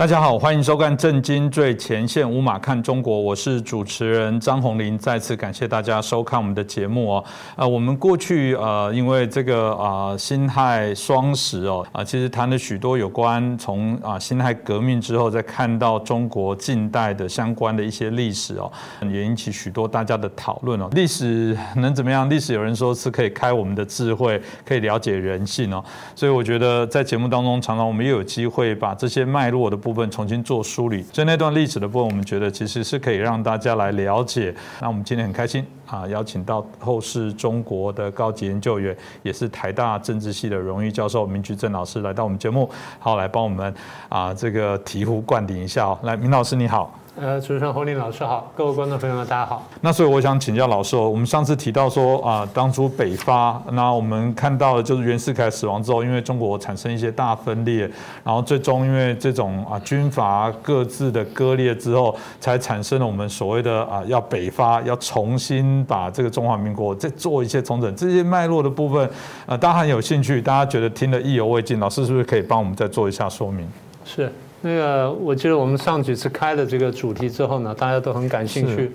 大家好，欢迎收看《震惊最前线》，无马看中国，我是主持人张宏林。再次感谢大家收看我们的节目哦。呃，我们过去呃，因为这个啊辛亥双十哦啊，其实谈了许多有关从啊辛亥革命之后，再看到中国近代的相关的一些历史哦，也引起许多大家的讨论哦。历史能怎么样？历史有人说是可以开我们的智慧，可以了解人性哦。所以我觉得在节目当中，常常我们又有机会把这些脉络的部分重新做梳理，所以那段历史的部分，我们觉得其实是可以让大家来了解。那我们今天很开心啊，邀请到后世中国的高级研究员，也是台大政治系的荣誉教授明菊正老师来到我们节目，好来帮我们啊这个醍醐灌顶一下。来，明老师你好。呃，主持人洪林老师好，各位观众朋友们大家好。那所以我想请教老师哦，我们上次提到说啊，当初北伐，那我们看到的就是袁世凯死亡之后，因为中国产生一些大分裂，然后最终因为这种啊军阀各自的割裂之后，才产生了我们所谓的啊要北伐，要重新把这个中华民国再做一些重整，这些脉络的部分，呃，大家很有兴趣，大家觉得听得意犹未尽，老师是不是可以帮我们再做一下说明？是。那个，我记得我们上几次开了这个主题之后呢，大家都很感兴趣。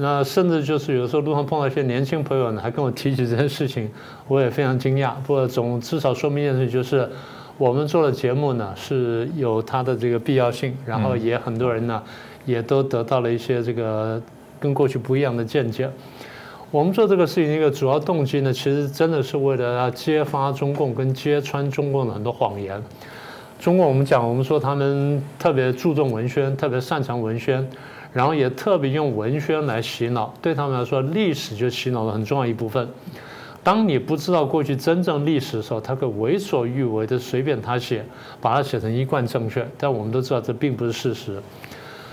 那甚至就是有时候路上碰到一些年轻朋友呢，还跟我提起这件事情，我也非常惊讶。不过总至少说明一件事，就是我们做的节目呢是有它的这个必要性，然后也很多人呢也都得到了一些这个跟过去不一样的见解。我们做这个事情的一个主要动机呢，其实真的是为了要揭发中共跟揭穿中共的很多谎言。中国我们讲，我们说他们特别注重文宣，特别擅长文宣，然后也特别用文宣来洗脑。对他们来说，历史就洗脑了很重要一部分。当你不知道过去真正历史的时候，他可为所欲为的随便他写，把它写成一贯正确。但我们都知道这并不是事实。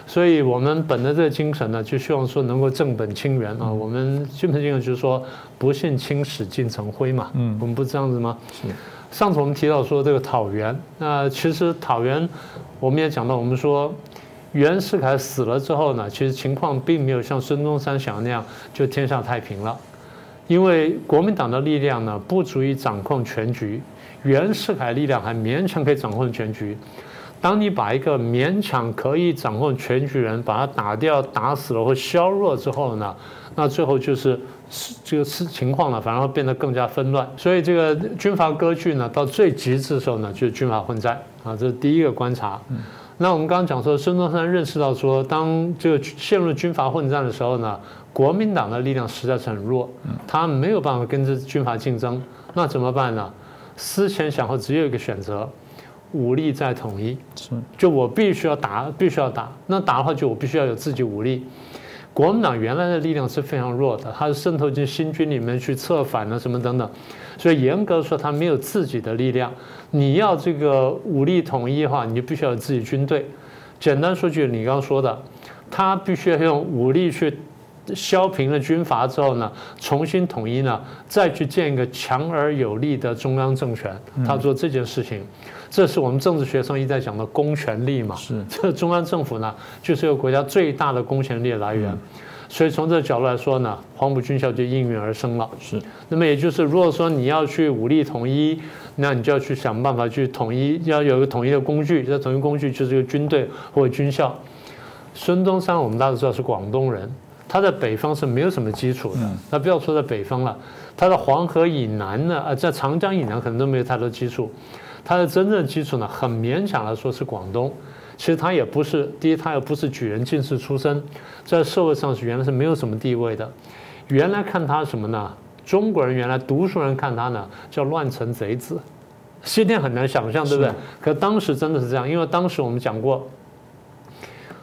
所以我们本着这个精神呢，就希望说能够正本清源啊。我们基本精神就是说，不信青史尽成灰嘛。嗯，我们不是这样子吗？是。上次我们提到说这个讨袁，那其实讨袁，我们也讲到，我们说袁世凯死了之后呢，其实情况并没有像孙中山想的那样就天下太平了，因为国民党的力量呢不足以掌控全局，袁世凯力量还勉强可以掌控全局。当你把一个勉强可以掌控全局人把他打掉、打死了或削弱之后呢，那最后就是。这个是情况呢，反而会变得更加纷乱。所以这个军阀割据呢，到最极致的时候呢，就是军阀混战啊，这是第一个观察。那我们刚刚讲说，孙中山认识到说，当这个陷入军阀混战的时候呢，国民党的力量实在是很弱，他没有办法跟这军阀竞争，那怎么办呢？思前想后，只有一个选择：武力再统一。就我必须要打，必须要打。那打的话，就我必须要有自己武力。国民党原来的力量是非常弱的，它是渗透进新军里面去策反啊什么等等，所以严格说它没有自己的力量。你要这个武力统一的话，你就必须要有自己军队。简单说句，你刚刚说的，他必须要用武力去削平了军阀之后呢，重新统一呢，再去建一个强而有力的中央政权。他做这件事情。这是我们政治学上一直在讲的公权力嘛？是，这中央政府呢，就是一个国家最大的公权力来源。所以从这个角度来说呢，黄埔军校就应运而生了。是，那么也就是，如果说你要去武力统一，那你就要去想办法去统一，要有一个统一的工具。这统一工具就是一个军队或者军校。孙中山我们大家知道是广东人，他在北方是没有什么基础的。那不要说在北方了，他在黄河以南呢，啊，在长江以南可能都没有太多基础。它的真正基础呢，很勉强来说是广东。其实他也不是，第一他也不是举人进士出身，在社会上是原来是没有什么地位的。原来看他什么呢？中国人原来读书人看他呢，叫乱臣贼子。今天很难想象，对不对？可当时真的是这样，因为当时我们讲过，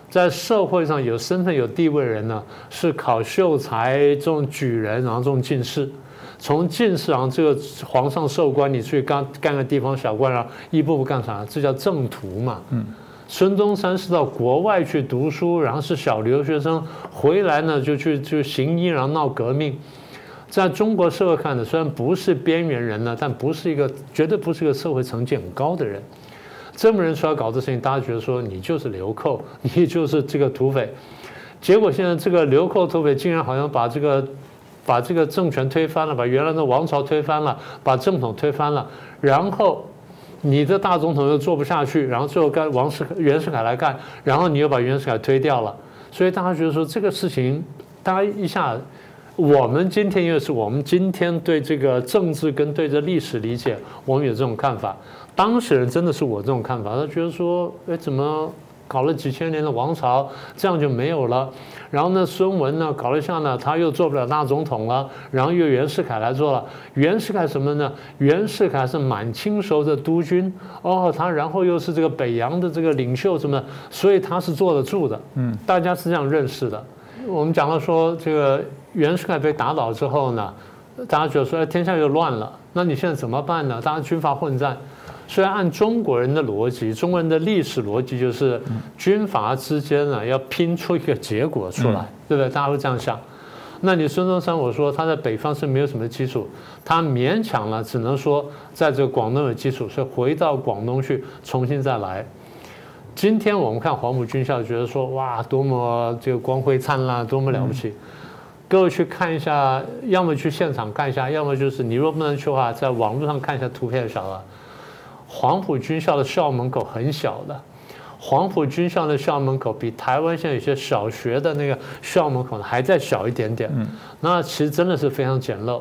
在社会上有身份有地位的人呢，是考秀才这种举人，然后这种进士。从进士啊，这个皇上授官，你去干干个地方小官啊，一步步干啥？这叫正途嘛。嗯，孙中山是到国外去读书，然后是小留学生，回来呢就去就行医，然后闹革命。在中国社会看的，虽然不是边缘人呢，但不是一个绝对不是一个社会层级很高的人。这么人出来搞这事情，大家觉得说你就是流寇，你就是这个土匪。结果现在这个流寇土匪竟然好像把这个。把这个政权推翻了，把原来的王朝推翻了，把正统推翻了，然后你的大总统又做不下去，然后最后该王世袁世凯来干，然后你又把袁世凯推掉了，所以大家觉得说这个事情，大家一下，我们今天又是我们今天对这个政治跟对这历史理解，我们有这种看法。当事人真的是我这种看法，他觉得说，哎，怎么搞了几千年的王朝，这样就没有了？然后呢，孙文呢，搞了一下呢，他又做不了大总统了，然后又袁世凯来做了。袁世凯什么呢？袁世凯是满清时候的督军，哦，他然后又是这个北洋的这个领袖什么，所以他是坐得住的。嗯，大家是这样认识的。我们讲到说，这个袁世凯被打倒之后呢，大家觉得说，哎，天下又乱了，那你现在怎么办呢？大家军阀混战。虽然按中国人的逻辑，中国人的历史逻辑就是军阀之间呢要拼出一个结果出来，对不对？大家会这样想。那你孙中山，我说他在北方是没有什么基础，他勉强了，只能说在这个广东有基础，所以回到广东去重新再来。今天我们看黄埔军校，觉得说哇，多么这个光辉灿烂，多么了不起。各位去看一下，要么去现场看一下，要么就是你若不能去的话，在网络上看一下图片就晓得。黄埔军校的校门口很小的，黄埔军校的校门口比台湾现在有些小学的那个校门口还再小一点点。嗯，那其实真的是非常简陋。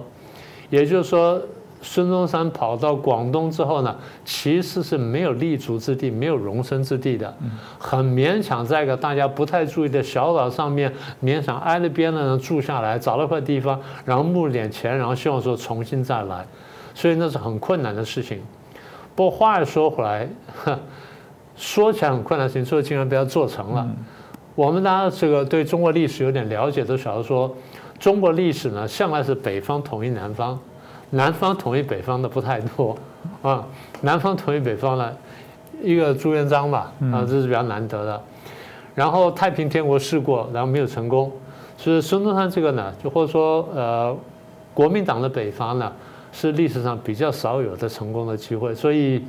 也就是说，孙中山跑到广东之后呢，其实是没有立足之地、没有容身之地的，很勉强在一个大家不太注意的小岛上面，勉强挨着边的人住下来，找了块地方，然后募了点钱，然后希望说重新再来，所以那是很困难的事情。不过话又说回来，说起来很困难的事情，说竟然被他做成了。我们大家这个对中国历史有点了解，都晓得说，中国历史呢向来是北方统一南方，南方统一北方的不太多 啊。南方统一北方呢，一个朱元璋吧，啊，这是比较难得的。然后太平天国试过，然后没有成功。所以孙中山这个呢，就或者说呃，国民党的北方呢。是历史上比较少有的成功的机会，所以。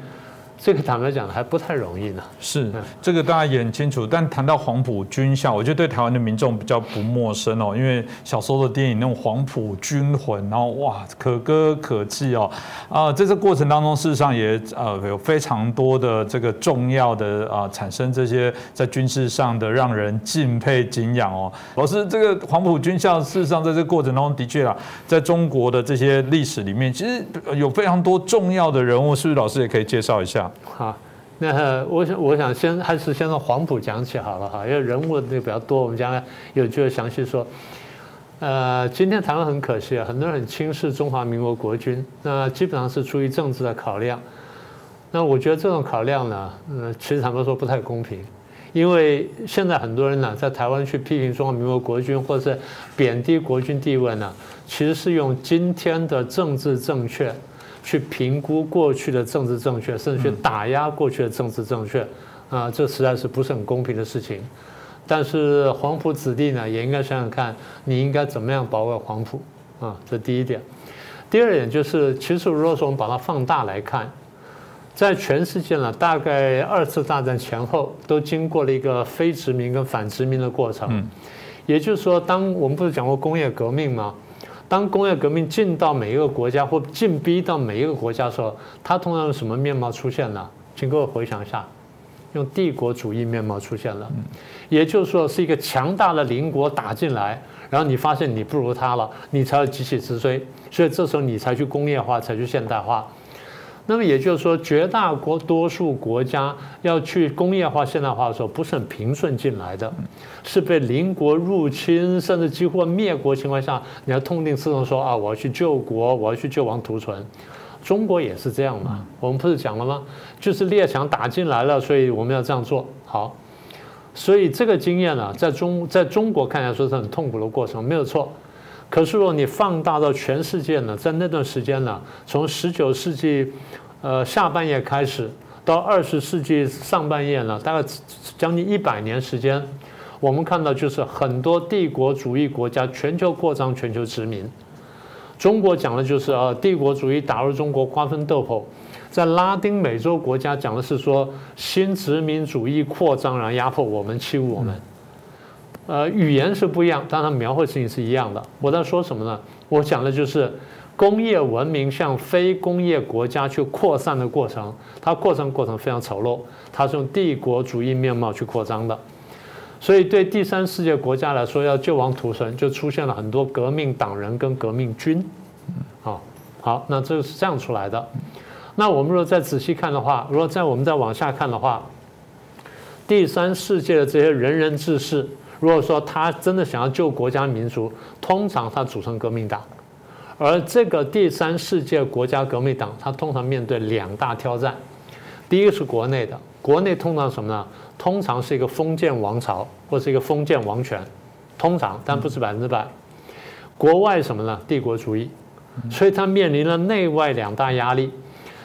这个坦白讲还不太容易呢。是，这个大家也很清楚。但谈到黄埔军校，我觉得对台湾的民众比较不陌生哦，因为小时候的电影那种黄埔军魂，然后哇，可歌可泣哦。啊，在这过程当中，事实上也呃有非常多的这个重要的啊，产生这些在军事上的让人敬佩敬仰哦。老师，这个黄埔军校事实上在这个过程当中的确啊，在中国的这些历史里面，其实有非常多重要的人物，是不是？老师也可以介绍一下。好，那我想我想先还是先从黄埔讲起好了哈，因为人物那比较多，我们将来有机会详细说。呃，今天台湾很可惜啊，很多人很轻视中华民国国军，那基本上是出于政治的考量。那我觉得这种考量呢，呃，其实坦白说不太公平，因为现在很多人呢在台湾去批评中华民国国军或者是贬低国军地位呢，其实是用今天的政治正确。去评估过去的政治正确，甚至去打压过去的政治正确，啊，这实在是不是很公平的事情。但是黄埔子弟呢，也应该想想看，你应该怎么样保卫黄埔啊？这第一点。第二点就是，其实如果说我们把它放大来看，在全世界呢，大概二次大战前后都经过了一个非殖民跟反殖民的过程。也就是说，当我们不是讲过工业革命吗？当工业革命进到每一个国家或进逼到每一个国家的时候，它通常用什么面貌出现呢？请各位回想一下，用帝国主义面貌出现了，也就是说是一个强大的邻国打进来，然后你发现你不如他了，你才要急起直追，所以这时候你才去工业化，才去现代化。那么也就是说，绝大国多数国家要去工业化、现代化的时候，不是很平顺进来的，是被邻国入侵，甚至几乎灭国情况下，你要痛定思痛说啊，我要去救国，我要去救亡图存。中国也是这样嘛？我们不是讲了吗？就是列强打进来了，所以我们要这样做好。所以这个经验呢，在中在中国看来说是很痛苦的过程，没有错。可是如果你放大到全世界呢，在那段时间呢，从十九世纪，呃下半叶开始，到二十世纪上半叶呢，大概将近一百年时间，我们看到就是很多帝国主义国家全球扩张、全球殖民。中国讲的就是啊，帝国主义打入中国，瓜分豆腐；在拉丁美洲国家讲的是说新殖民主义扩张，然后压迫我们、欺侮我们。呃，语言是不一样，但它描绘事情是一样的。我在说什么呢？我讲的就是工业文明向非工业国家去扩散的过程，它扩散过程非常丑陋，它是用帝国主义面貌去扩张的。所以对第三世界国家来说，要救亡图存，就出现了很多革命党人跟革命军。好，好，那这个是这样出来的。那我们如果再仔细看的话，如果再我们再往下看的话，第三世界的这些仁人志士，如果说他真的想要救国家民族，通常他组成革命党。而这个第三世界国家革命党，它通常面对两大挑战。第一个是国内的，国内通常什么呢？通常是一个封建王朝或是一个封建王权，通常但不是百分之百。国外什么呢？帝国主义，所以它面临了内外两大压力。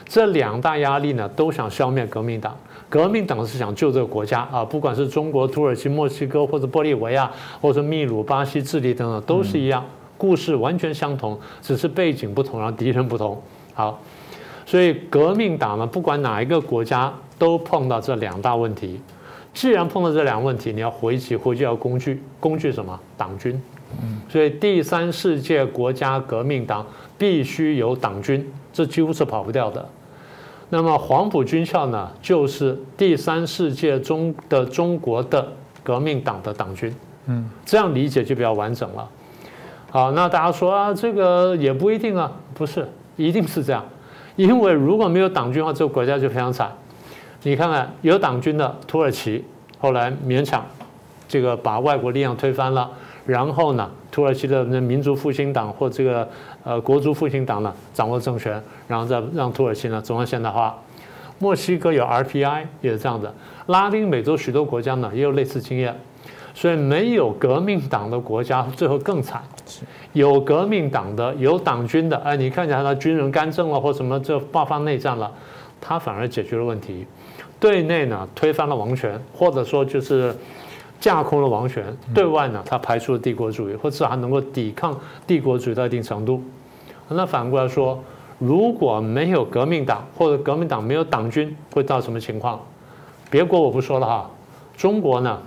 这两大压力呢，都想消灭革命党。革命党是想救这个国家啊，不管是中国、土耳其、墨西哥，或者玻利维亚，或者秘鲁、巴西、智利等等，都是一样，故事完全相同，只是背景不同，然后敌人不同。好，所以革命党呢，不管哪一个国家，都碰到这两大问题。既然碰到这两个问题，你要回击，回击要工具，工具什么？党军。所以第三世界国家革命党必须有党军，这几乎是跑不掉的。那么黄埔军校呢，就是第三世界中的中国的革命党的党军。嗯，这样理解就比较完整了。好，那大家说啊，这个也不一定啊，不是，一定是这样。因为如果没有党军的话，这个国家就非常惨。你看看有党军的土耳其，后来勉强这个把外国力量推翻了，然后呢，土耳其的民族复兴党或这个呃国族复兴党呢掌握政权，然后再让土耳其呢走向现代化。墨西哥有 RPI 也是这样的，拉丁美洲许多国家呢也有类似经验，所以没有革命党的国家最后更惨。有革命党的有党军的，哎，你看起来他军人干政了或什么，就爆发内战了，他反而解决了问题。对内呢推翻了王权，或者说就是架空了王权；对外呢，他排除了帝国主义，或者还能够抵抗帝国主义到一定程度。那反过来说，如果没有革命党，或者革命党没有党军，会到什么情况？别国我不说了哈，中国呢？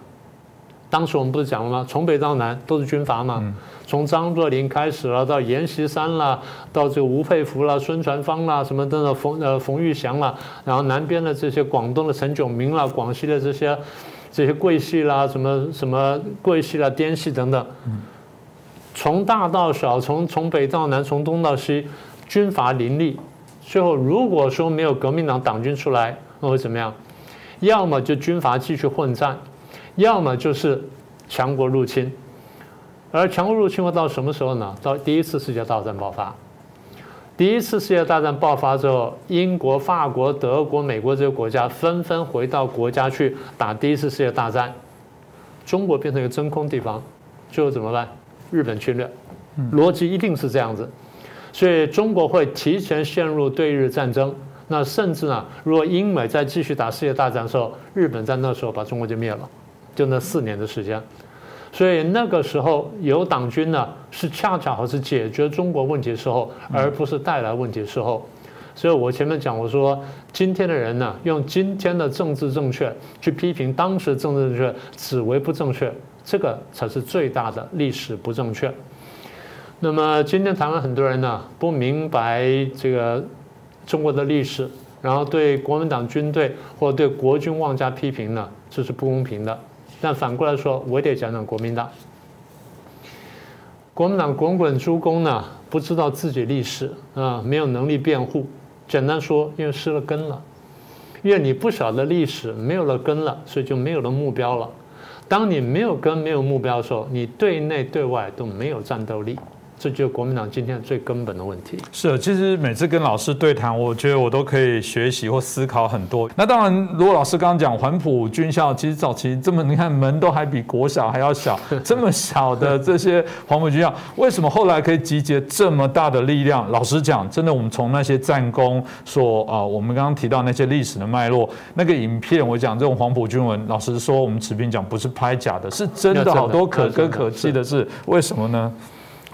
当时我们不是讲了吗？从北到南都是军阀嘛。从张作霖开始了，到阎锡山了，到这个吴佩孚了、孙传芳了，什么等等，冯呃冯玉祥了，然后南边的这些广东的陈炯明了，广西的这些这些桂系啦，什么什么桂系啦、滇系等等，从大到小，从从北到南，从东到西，军阀林立。最后如果说没有革命党党军出来，那会怎么样？要么就军阀继续混战，要么就是强国入侵。而强国入侵会到什么时候呢？到第一次世界大战爆发。第一次世界大战爆发之后，英国、法国、德国、美国这些国家纷纷回到国家去打第一次世界大战。中国变成一个真空地方，最后怎么办？日本侵略，逻辑一定是这样子。所以中国会提前陷入对日战争。那甚至呢，如果英美再继续打世界大战的时候，日本在那时候把中国就灭了，就那四年的时间。所以那个时候有党军呢，是恰恰好是解决中国问题的时候，而不是带来问题的时候。所以我前面讲，我说今天的人呢，用今天的政治正确去批评当时政治正确，只为不正确，这个才是最大的历史不正确。那么今天台湾很多人呢，不明白这个中国的历史，然后对国民党军队或对国军妄加批评呢，这是不公平的。但反过来说，我得讲讲国民党。国民党滚滚诸公呢，不知道自己历史啊，没有能力辩护。简单说，因为失了根了。因为你不晓得历史，没有了根了，所以就没有了目标了。当你没有根、没有目标的时候，你对内对外都没有战斗力。这就是国民党今天最根本的问题。是，其实每次跟老师对谈，我觉得我都可以学习或思考很多。那当然，如果老师刚刚讲黄埔军校，其实早期这么你看门都还比国小还要小，这么小的这些黄埔军校，为什么后来可以集结这么大的力量？老实讲，真的，我们从那些战功说啊，我们刚刚提到那些历史的脉络，那个影片，我讲这种黄埔军文，老实说，我们持平讲不是拍假的，是真的，好多可歌可泣的事。为什么呢？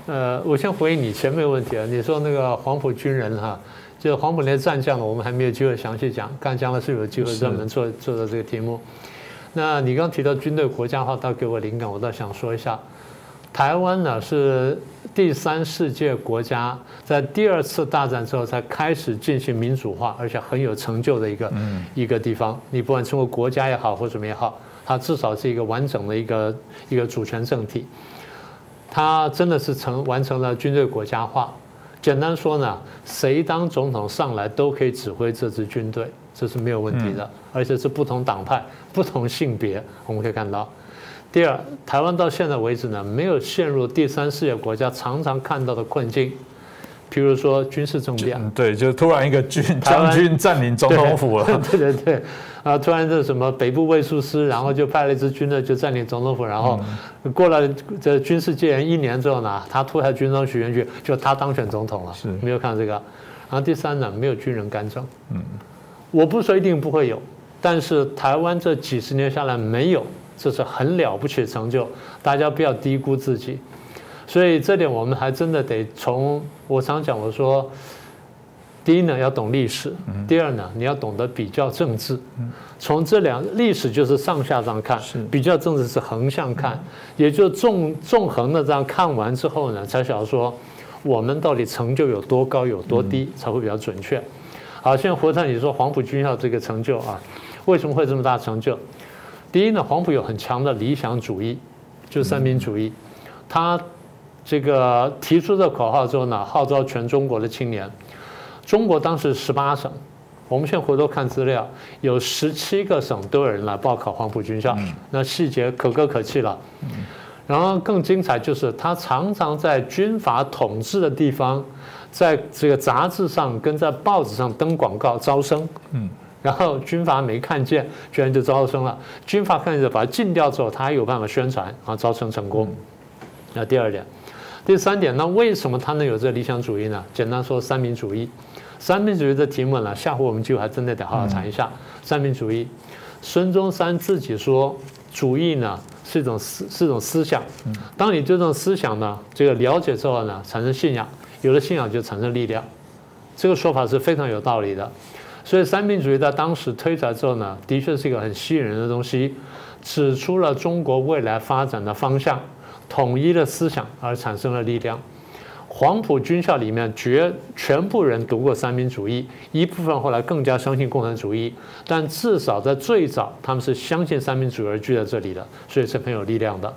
呃，我先回应你前面的问题啊。你说那个黄埔军人哈，就是黄埔那些战将呢，我们还没有机会详细讲，看将来是有机会专门做做的这个题目。那你刚提到军队国家的话，倒给我灵感，我倒想说一下，台湾呢是第三世界国家，在第二次大战之后才开始进行民主化，而且很有成就的一个一个地方。你不管称为国家也好，或什么也好，它至少是一个完整的一个一个主权政体。它真的是成完成了军队国家化。简单说呢，谁当总统上来都可以指挥这支军队，这是没有问题的，而且是不同党派、不同性别。我们可以看到。第二，台湾到现在为止呢，没有陷入第三世界国家常常看到的困境，譬如说军事政变，对，就突然一个军将军 占领总统府了，对 对对，啊，突然这什么北部卫戍师，然后就派了一支军队就占领总统府，然后过了这军事戒严一年之后呢，他脱下军装许愿去，就他当选总统了，是，没有看到这个。然后第三呢，没有军人干政，嗯，我不说一定不会有，但是台湾这几十年下来没有。这是很了不起的成就，大家不要低估自己。所以这点我们还真的得从我常讲，我说，第一呢要懂历史，第二呢你要懂得比较政治。从这两历史就是上下这样看，比较政治是横向看，也就纵纵横的这样看完之后呢，才晓得说我们到底成就有多高有多低才会比较准确。好，现在回到你说黄埔军校这个成就啊，为什么会这么大成就？第一呢，黄埔有很强的理想主义，就三民主义。他这个提出这口号之后呢，号召全中国的青年。中国当时十八省，我们现在回头看资料，有十七个省都有人来报考黄埔军校，那细节可歌可泣了。然后更精彩就是，他常常在军阀统治的地方，在这个杂志上跟在报纸上登广告招生。嗯。然后军阀没看见，居然就招生了。军阀看见把它禁掉之后，他还有办法宣传，然后，招生成功。那第二点，第三点，那为什么他能有这理想主义呢？简单说，三民主义。三民主义的题目呢，下回我们就还真的得好好谈一下。三民主义，孙中山自己说，主义呢是一种思是一种思想。当你对这种思想呢这个了解之后呢，产生信仰，有了信仰就产生力量。这个说法是非常有道理的。所以三民主义在当时推出来之后呢，的确是一个很吸引人的东西，指出了中国未来发展的方向，统一的思想而产生了力量。黄埔军校里面绝全部人读过三民主义，一部分后来更加相信共产主义，但至少在最早他们是相信三民主义而聚在这里的，所以是很有力量的。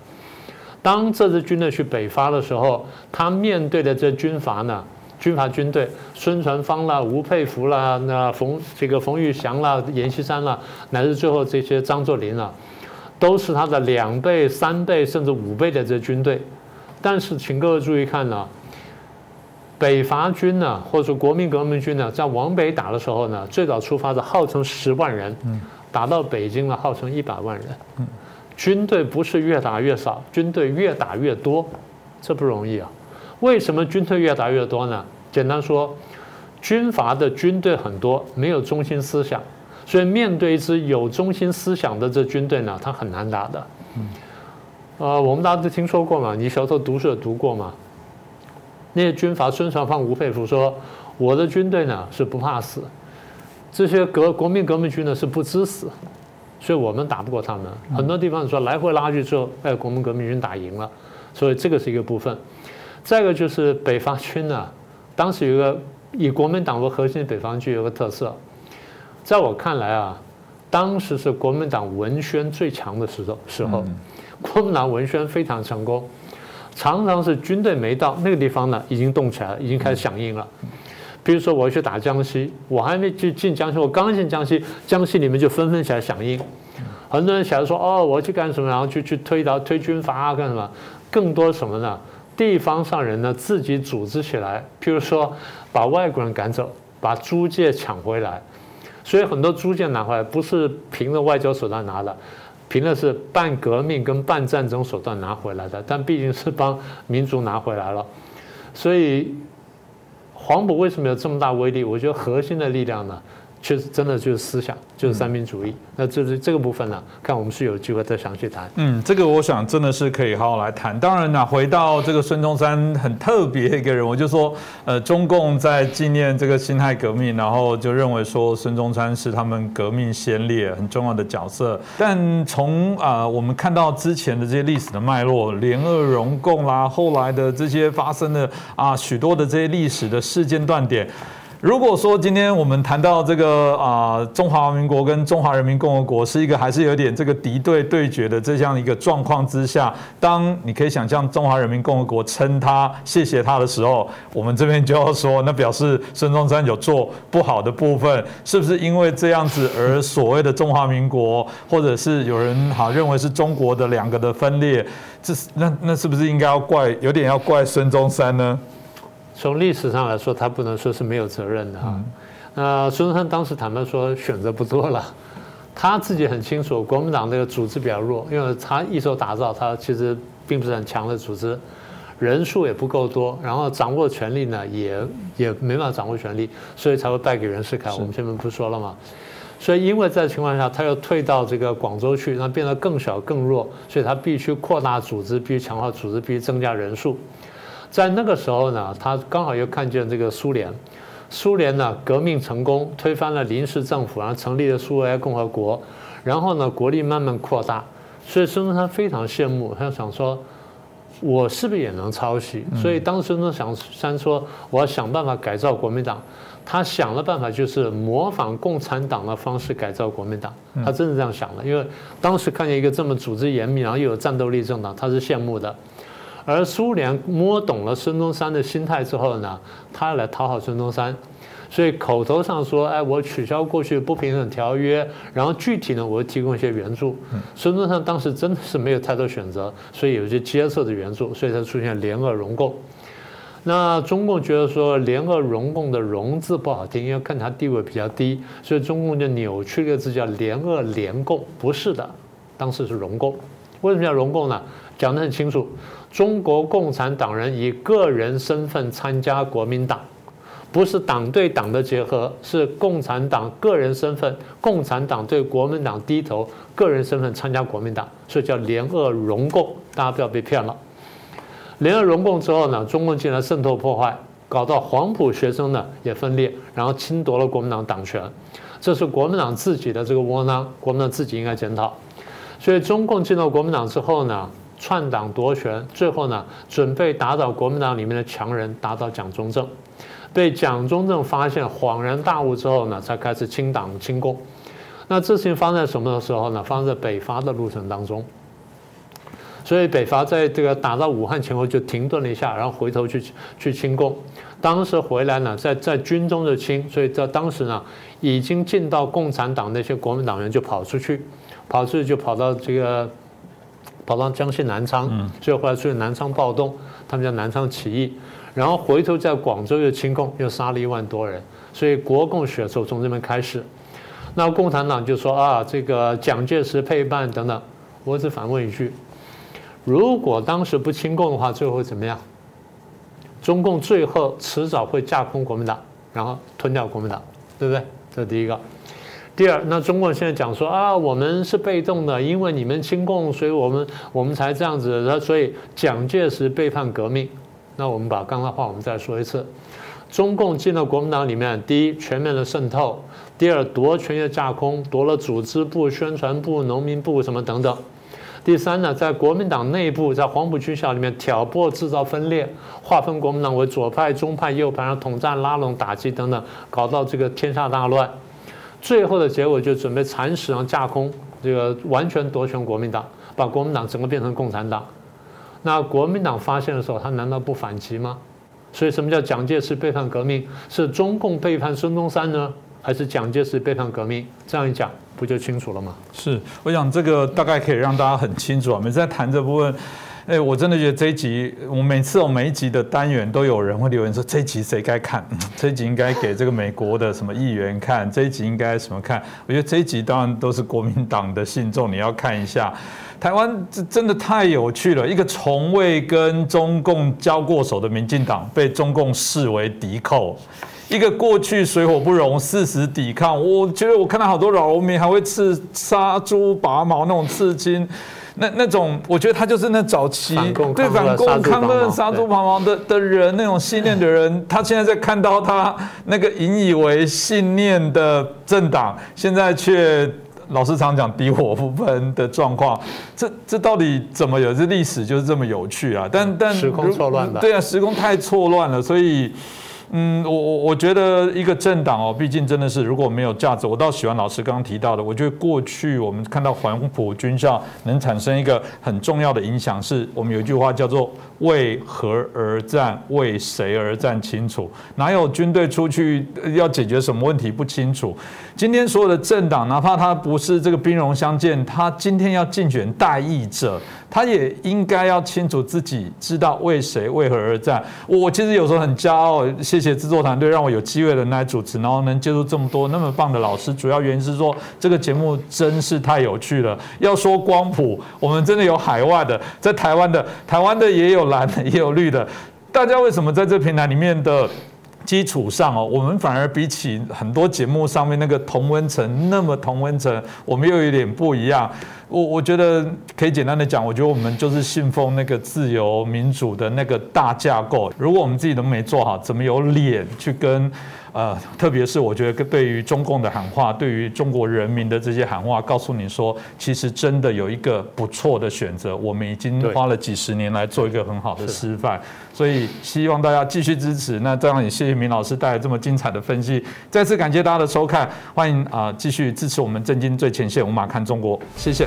当这支军队去北伐的时候，他面对的这军阀呢？军阀军队，孙传芳啦、吴佩孚啦、那冯这个冯玉祥啦、阎锡山啦，乃至最后这些张作霖啊，都是他的两倍、三倍甚至五倍的这军队。但是，请各位注意看呢，北伐军呢，或者说国民革命军呢，在往北打的时候呢，最早出发的号称十万人，打到北京了，号称一百万人。军队不是越打越少，军队越打越多，这不容易啊。为什么军队越打越多呢？简单说，军阀的军队很多，没有中心思想，所以面对一支有中心思想的这军队呢，他很难打的。呃，我们大家都听说过嘛，你小时候读书有读过嘛？那些军阀孙传芳、吴佩孚说：“我的军队呢是不怕死，这些革国民革命军呢是不知死，所以我们打不过他们。很多地方说来回拉锯之后，哎，国民革命军打赢了，所以这个是一个部分。”再一个就是北方军呢，当时有个以国民党为核心的北方军有个特色，在我看来啊，当时是国民党文宣最强的时候时候，国民党文宣非常成功，常常是军队没到那个地方呢，已经动起来了，已经开始响应了。比如说我要去打江西，我还没去进江西，我刚进江西，江西里面就纷纷起来响应，很多人起来说哦，我要去干什么，然后去去推倒推军阀啊干什么，更多什么呢？地方上人呢，自己组织起来，譬如说把外国人赶走，把租界抢回来，所以很多租界拿回来不是凭着外交手段拿的，凭的是半革命跟半战争手段拿回来的，但毕竟是帮民族拿回来了。所以黄埔为什么有这么大威力？我觉得核心的力量呢，确实真的就是思想，就是三民主义。那这是这个部分呢，看我们是有机会再详细谈。嗯，这个我想真的是可以好好来谈。当然呢，回到这个孙中山很特别一个人，我就说，呃，中共在纪念这个辛亥革命，然后就认为说孙中山是他们革命先烈很重要的角色。但从啊我们看到之前的这些历史的脉络，联俄容共啦，后来的这些发生的啊许多的这些历史的事件断点。如果说今天我们谈到这个啊，中华民国跟中华人民共和国是一个还是有点这个敌对对决的这样一个状况之下，当你可以想象中华人民共和国称他谢谢他的时候，我们这边就要说，那表示孙中山有做不好的部分，是不是因为这样子而所谓的中华民国，或者是有人哈认为是中国的两个的分裂，这是那那是不是应该要怪有点要怪孙中山呢？从历史上来说，他不能说是没有责任的啊。那孙中山当时坦白说选择不多了，他自己很清楚国民党这个组织比较弱，因为他一手打造，他其实并不是很强的组织，人数也不够多，然后掌握权力呢也也没办法掌握权力，所以才会败给袁世凯。我们前面不是说了吗？所以因为在情况下，他又退到这个广州去，那变得更小更弱，所以他必须扩大组织，必须强化组织，必须增加人数。在那个时候呢，他刚好又看见这个苏联，苏联呢革命成功，推翻了临时政府，然后成立了苏维埃共和国，然后呢国力慢慢扩大，所以孙中山非常羡慕，他想说，我是不是也能抄袭？所以当时孙中山说，我要想办法改造国民党，他想了办法就是模仿共产党的方式改造国民党，他真是这样想的，因为当时看见一个这么组织严密，然后又有战斗力政党，他是羡慕的。而苏联摸懂了孙中山的心态之后呢，他来讨好孙中山，所以口头上说，哎，我取消过去不平等条约，然后具体呢，我提供一些援助。孙中山当时真的是没有太多选择，所以有些接受的援助，所以才出现联俄容共。那中共觉得说联俄容共的“容”字不好听，因为看他地位比较低，所以中共就扭曲了个字叫联俄联共，不是的，当时是容共。为什么叫容共呢？讲得很清楚。中国共产党人以个人身份参加国民党，不是党对党的结合，是共产党个人身份，共产党对国民党低头，个人身份参加国民党，所以叫联俄容共。大家不要被骗了。联俄容共之后呢，中共进来渗透破坏，搞到黄埔学生呢也分裂，然后侵夺了国民党党权，这是国民党自己的这个窝囊，国民党自己应该检讨。所以中共进入国民党之后呢？篡党夺权，最后呢，准备打倒国民党里面的强人，打倒蒋中正。被蒋中正发现，恍然大悟之后呢，才开始清党清共。那事情发生在什么时候呢？发生在北伐的路程当中。所以北伐在这个打到武汉前后就停顿了一下，然后回头去去清共。当时回来呢，在在军中就清，所以在当时呢，已经进到共产党那些国民党员就跑出去，跑出去就跑到这个。跑到江西南昌，最后后来出现南昌暴动，他们叫南昌起义，然后回头在广州又清共，又杀了一万多人，所以国共血仇从这边开始。那共产党就说啊，这个蒋介石配办等等。我只反问一句：如果当时不清共的话，最后会怎么样？中共最后迟早会架空国民党，然后吞掉国民党，对不对？这是第一个。第二，那中共现在讲说啊，我们是被动的，因为你们亲共，所以我们我们才这样子。那，所以蒋介石背叛革命。那我们把刚才话我们再说一次：中共进了国民党里面，第一，全面的渗透；第二，夺权又架空，夺了组织部、宣传部、农民部什么等等；第三呢，在国民党内部，在黄埔军校里面挑拨、制造分裂，划分国民党为左派、中派、右派，然后统战、拉拢、打击等等，搞到这个天下大乱。最后的结果就准备蚕食，然后架空，这个完全夺权国民党，把国民党整个变成共产党。那国民党发现的时候，他难道不反击吗？所以什么叫蒋介石背叛革命？是中共背叛孙中山呢，还是蒋介石背叛革命？这样一讲，不就清楚了吗？是，我想这个大概可以让大家很清楚啊。每次在谈这部分。哎，我真的觉得这一集，我每次我每一集的单元都有人会留言说，这一集谁该看？这一集应该给这个美国的什么议员看？这一集应该什么看？我觉得这一集当然都是国民党的信众，你要看一下。台湾这真的太有趣了，一个从未跟中共交过手的民进党，被中共视为敌寇。一个过去水火不容、誓死抵抗。我觉得我看到好多老农民还会刺杀猪拔毛那种刺青。那那种，我觉得他就是那早期对反共抗日杀猪拔毛的的人，那种信念的人，他现在在看到他那个引以为信念的政党，现在却老是常讲敌火不分的状况，这这到底怎么有？这历史就是这么有趣啊！但但时空错乱了，对啊，时空太错乱了，所以。嗯，我我我觉得一个政党哦，毕竟真的是如果没有价值，我倒喜欢老师刚刚提到的。我觉得过去我们看到黄埔军校能产生一个很重要的影响，是我们有一句话叫做“为何而战，为谁而战”清楚。哪有军队出去要解决什么问题不清楚？今天所有的政党，哪怕他不是这个兵戎相见，他今天要竞选代议者。他也应该要清楚自己知道为谁为何而战。我其实有时候很骄傲，谢制作团队让我有机会能来主持，然后能接触这么多那么棒的老师。主要原因是说这个节目真是太有趣了。要说光谱，我们真的有海外的，在台湾的，台湾的也有蓝的，也有绿的。大家为什么在这平台里面的基础上哦，我们反而比起很多节目上面那个同温层那么同温层，我们又有点不一样。我我觉得可以简单的讲，我觉得我们就是信奉那个自由民主的那个大架构。如果我们自己都没做好，怎么有脸去跟？呃，特别是我觉得对于中共的喊话，对于中国人民的这些喊话，告诉你说，其实真的有一个不错的选择。我们已经花了几十年来做一个很好的示范，所以希望大家继续支持。那这样也谢谢明老师带来这么精彩的分析，再次感谢大家的收看，欢迎啊继续支持我们震惊最前线，无马看中国，谢谢。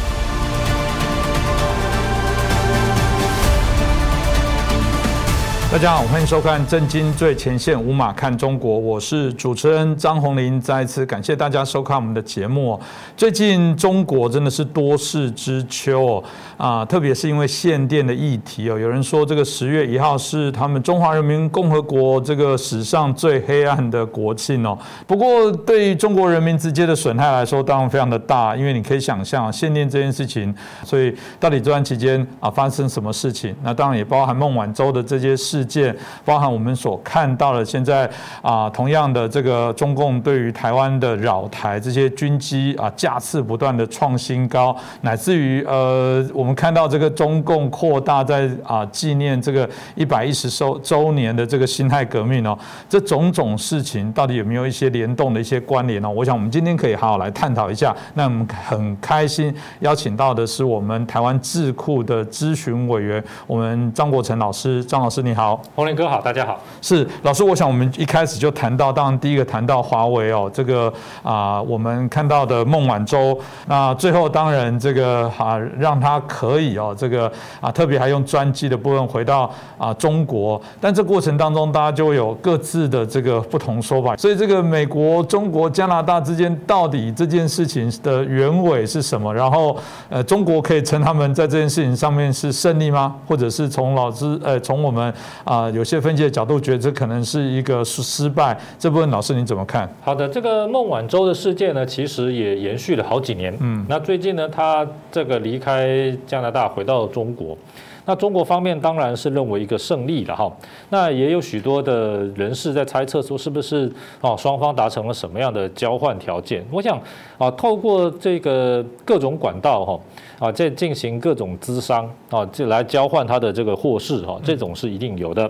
大家好，欢迎收看《震惊最前线》，无马看中国，我是主持人张宏林。再一次感谢大家收看我们的节目。最近中国真的是多事之秋哦，啊，特别是因为限电的议题哦，有人说这个十月一号是他们中华人民共和国这个史上最黑暗的国庆哦。不过对于中国人民直接的损害来说，当然非常的大，因为你可以想象限电这件事情，所以到底这段期间啊发生什么事情？那当然也包含孟晚舟的这些事。事件包含我们所看到的，现在啊，同样的这个中共对于台湾的扰台，这些军机啊架次不断的创新高，乃至于呃，我们看到这个中共扩大在啊纪念这个一百一十周周年的这个辛亥革命哦，这种种事情到底有没有一些联动的一些关联呢？我想我们今天可以好好来探讨一下。那我们很开心邀请到的是我们台湾智库的咨询委员，我们张国成老师，张老师你好。好，洪林哥好，大家好。是老师，我想我们一开始就谈到，当然第一个谈到华为哦，这个啊，我们看到的孟晚舟，那最后当然这个啊，让他可以哦，这个啊，特别还用专机的部分回到啊中国，但这过程当中大家就有各自的这个不同说法，所以这个美国、中国、加拿大之间到底这件事情的原委是什么？然后呃，中国可以称他们在这件事情上面是胜利吗？或者是从老师呃，从我们啊，有些分析的角度觉得这可能是一个失失败，这部分老师你怎么看？好的，这个孟晚舟的事件呢，其实也延续了好几年。嗯，那最近呢，他这个离开加拿大回到中国，那中国方面当然是认为一个胜利了哈。那也有许多的人士在猜测说，是不是啊双方达成了什么样的交换条件？我想啊，透过这个各种管道哈。啊，在进行各种资商啊，就来交换他的这个货事哈，这种是一定有的。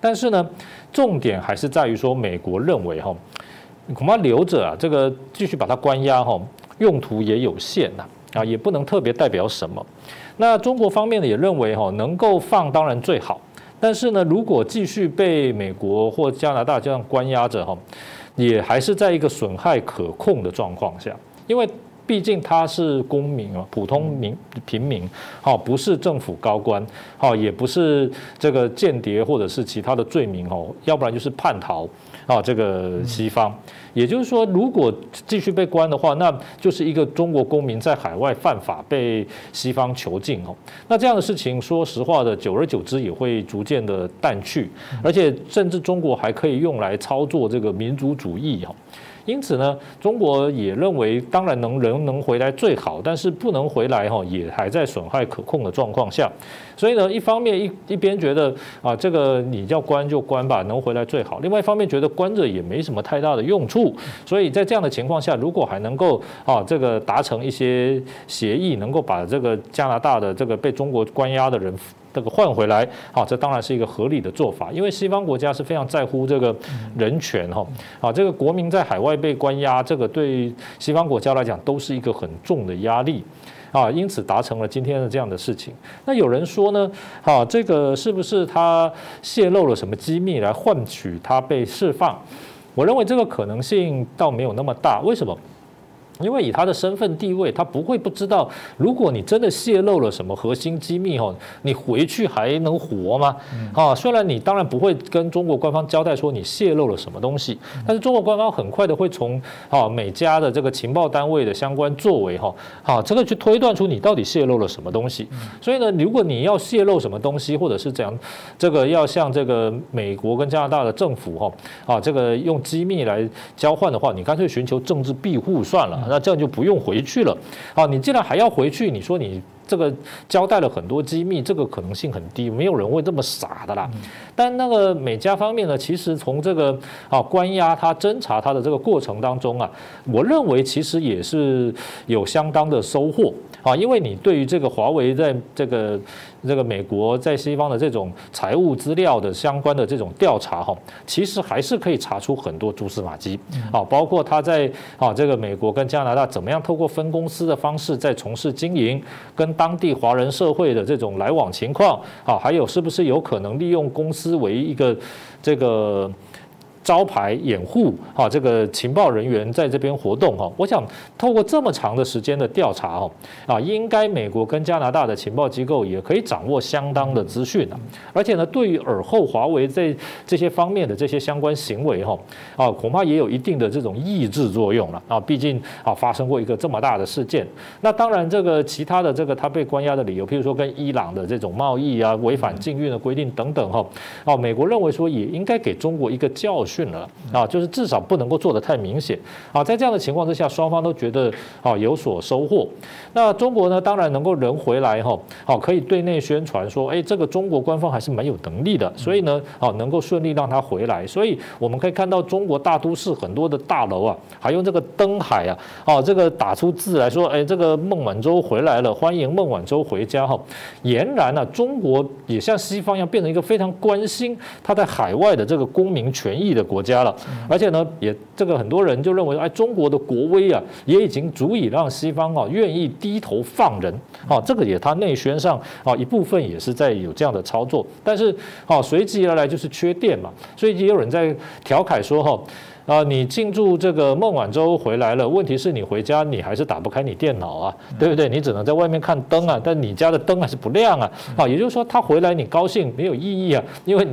但是呢，重点还是在于说，美国认为哈，恐怕留着啊，这个继续把它关押哈，用途也有限呐，啊，也不能特别代表什么。那中国方面呢，也认为哈，能够放当然最好，但是呢，如果继续被美国或加拿大这样关押着哈，也还是在一个损害可控的状况下，因为。毕竟他是公民啊，普通民平民，好，不是政府高官，好，也不是这个间谍或者是其他的罪名哦，要不然就是叛逃啊，这个西方。也就是说，如果继续被关的话，那就是一个中国公民在海外犯法被西方囚禁哦。那这样的事情，说实话的，久而久之也会逐渐的淡去，而且甚至中国还可以用来操作这个民族主义哦。因此呢，中国也认为，当然能人能回来最好，但是不能回来哈，也还在损害可控的状况下。所以呢，一方面一一边觉得啊，这个你要关就关吧，能回来最好；另外一方面觉得关着也没什么太大的用处。所以在这样的情况下，如果还能够啊，这个达成一些协议，能够把这个加拿大的这个被中国关押的人。这个换回来，好，这当然是一个合理的做法，因为西方国家是非常在乎这个人权哈，啊，这个国民在海外被关押，这个对西方国家来讲都是一个很重的压力，啊，因此达成了今天的这样的事情。那有人说呢，啊，这个是不是他泄露了什么机密来换取他被释放？我认为这个可能性倒没有那么大，为什么？因为以他的身份地位，他不会不知道，如果你真的泄露了什么核心机密哦，你回去还能活吗？啊，虽然你当然不会跟中国官方交代说你泄露了什么东西，但是中国官方很快的会从啊每家的这个情报单位的相关作为哈，啊这个去推断出你到底泄露了什么东西。所以呢，如果你要泄露什么东西，或者是怎样，这个要向这个美国跟加拿大的政府哈啊这个用机密来交换的话，你干脆寻求政治庇护算了。那这样就不用回去了，啊，你既然还要回去，你说你这个交代了很多机密，这个可能性很低，没有人会这么傻的啦。但那个美加方面呢，其实从这个啊关押他、侦查他的这个过程当中啊，我认为其实也是有相当的收获啊，因为你对于这个华为在这个。这个美国在西方的这种财务资料的相关的这种调查哈，其实还是可以查出很多蛛丝马迹啊，包括他在啊这个美国跟加拿大怎么样透过分公司的方式在从事经营，跟当地华人社会的这种来往情况啊，还有是不是有可能利用公司为一个这个。招牌掩护啊，这个情报人员在这边活动哈，我想透过这么长的时间的调查哈，啊，应该美国跟加拿大的情报机构也可以掌握相当的资讯的，而且呢，对于尔后华为在这些方面的这些相关行为哈，啊，恐怕也有一定的这种抑制作用了啊，毕竟啊发生过一个这么大的事件，那当然这个其他的这个他被关押的理由，譬如说跟伊朗的这种贸易啊，违反禁运的规定等等哈，啊，美国认为说也应该给中国一个教训。训了啊，就是至少不能够做得太明显啊。在这样的情况之下，双方都觉得啊有所收获。那中国呢，当然能够人回来哈，好可以对内宣传说，哎，这个中国官方还是蛮有能力的，所以呢，好能够顺利让他回来。所以我们可以看到，中国大都市很多的大楼啊，还用这个灯海啊，哦，这个打出字来说，哎，这个孟晚舟回来了，欢迎孟晚舟回家哈。俨然呢，中国也像西方一样，变成一个非常关心他在海外的这个公民权益的。国家了，而且呢，也这个很多人就认为，哎，中国的国威啊，也已经足以让西方啊愿意低头放人，啊，这个也他内宣上啊一部分也是在有这样的操作，但是啊，随之而来就是缺电嘛，所以也有人在调侃说，哈，啊，你进驻这个孟晚舟回来了，问题是你回家你还是打不开你电脑啊，对不对？你只能在外面看灯啊，但你家的灯还是不亮啊，啊，也就是说他回来你高兴没有意义啊，因为。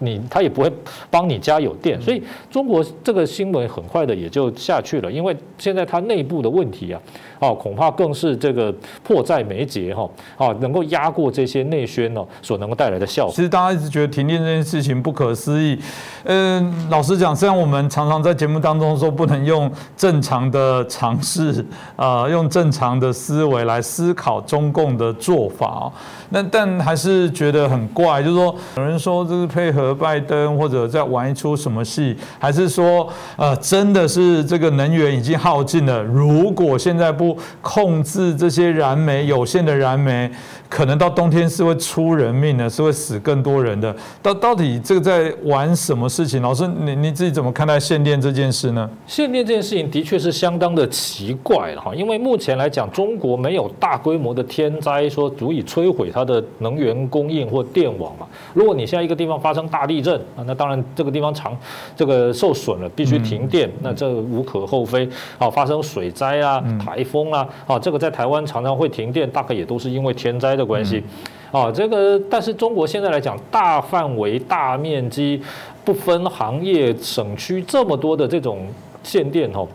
你他也不会帮你家有电，所以中国这个新闻很快的也就下去了，因为现在它内部的问题啊。哦，恐怕更是这个迫在眉睫哈，啊，能够压过这些内宣呢所能够带来的效果。其实大家一直觉得停电这件事情不可思议，嗯，老实讲，虽然我们常常在节目当中说不能用正常的尝试，啊，用正常的思维来思考中共的做法，那但还是觉得很怪，就是说有人说这是配合拜登或者在玩一出什么戏，还是说呃真的是这个能源已经耗尽了？如果现在不控制这些燃煤有限的燃煤，可能到冬天是会出人命的，是会死更多人的。到到底这个在玩什么事情？老师，你你自己怎么看待限电这件事呢？限电这件事情的确是相当的奇怪了哈，因为目前来讲，中国没有大规模的天灾说足以摧毁它的能源供应或电网嘛。如果你现在一个地方发生大地震啊，那当然这个地方长这个受损了，必须停电，那这无可厚非。啊，发生水灾啊、台风啊，啊，这个在台湾常常会停电，大概也都是因为天灾的关系。啊，这个但是中国现在来讲，大范围、大面积、不分行业、省区这么多的这种限电哦。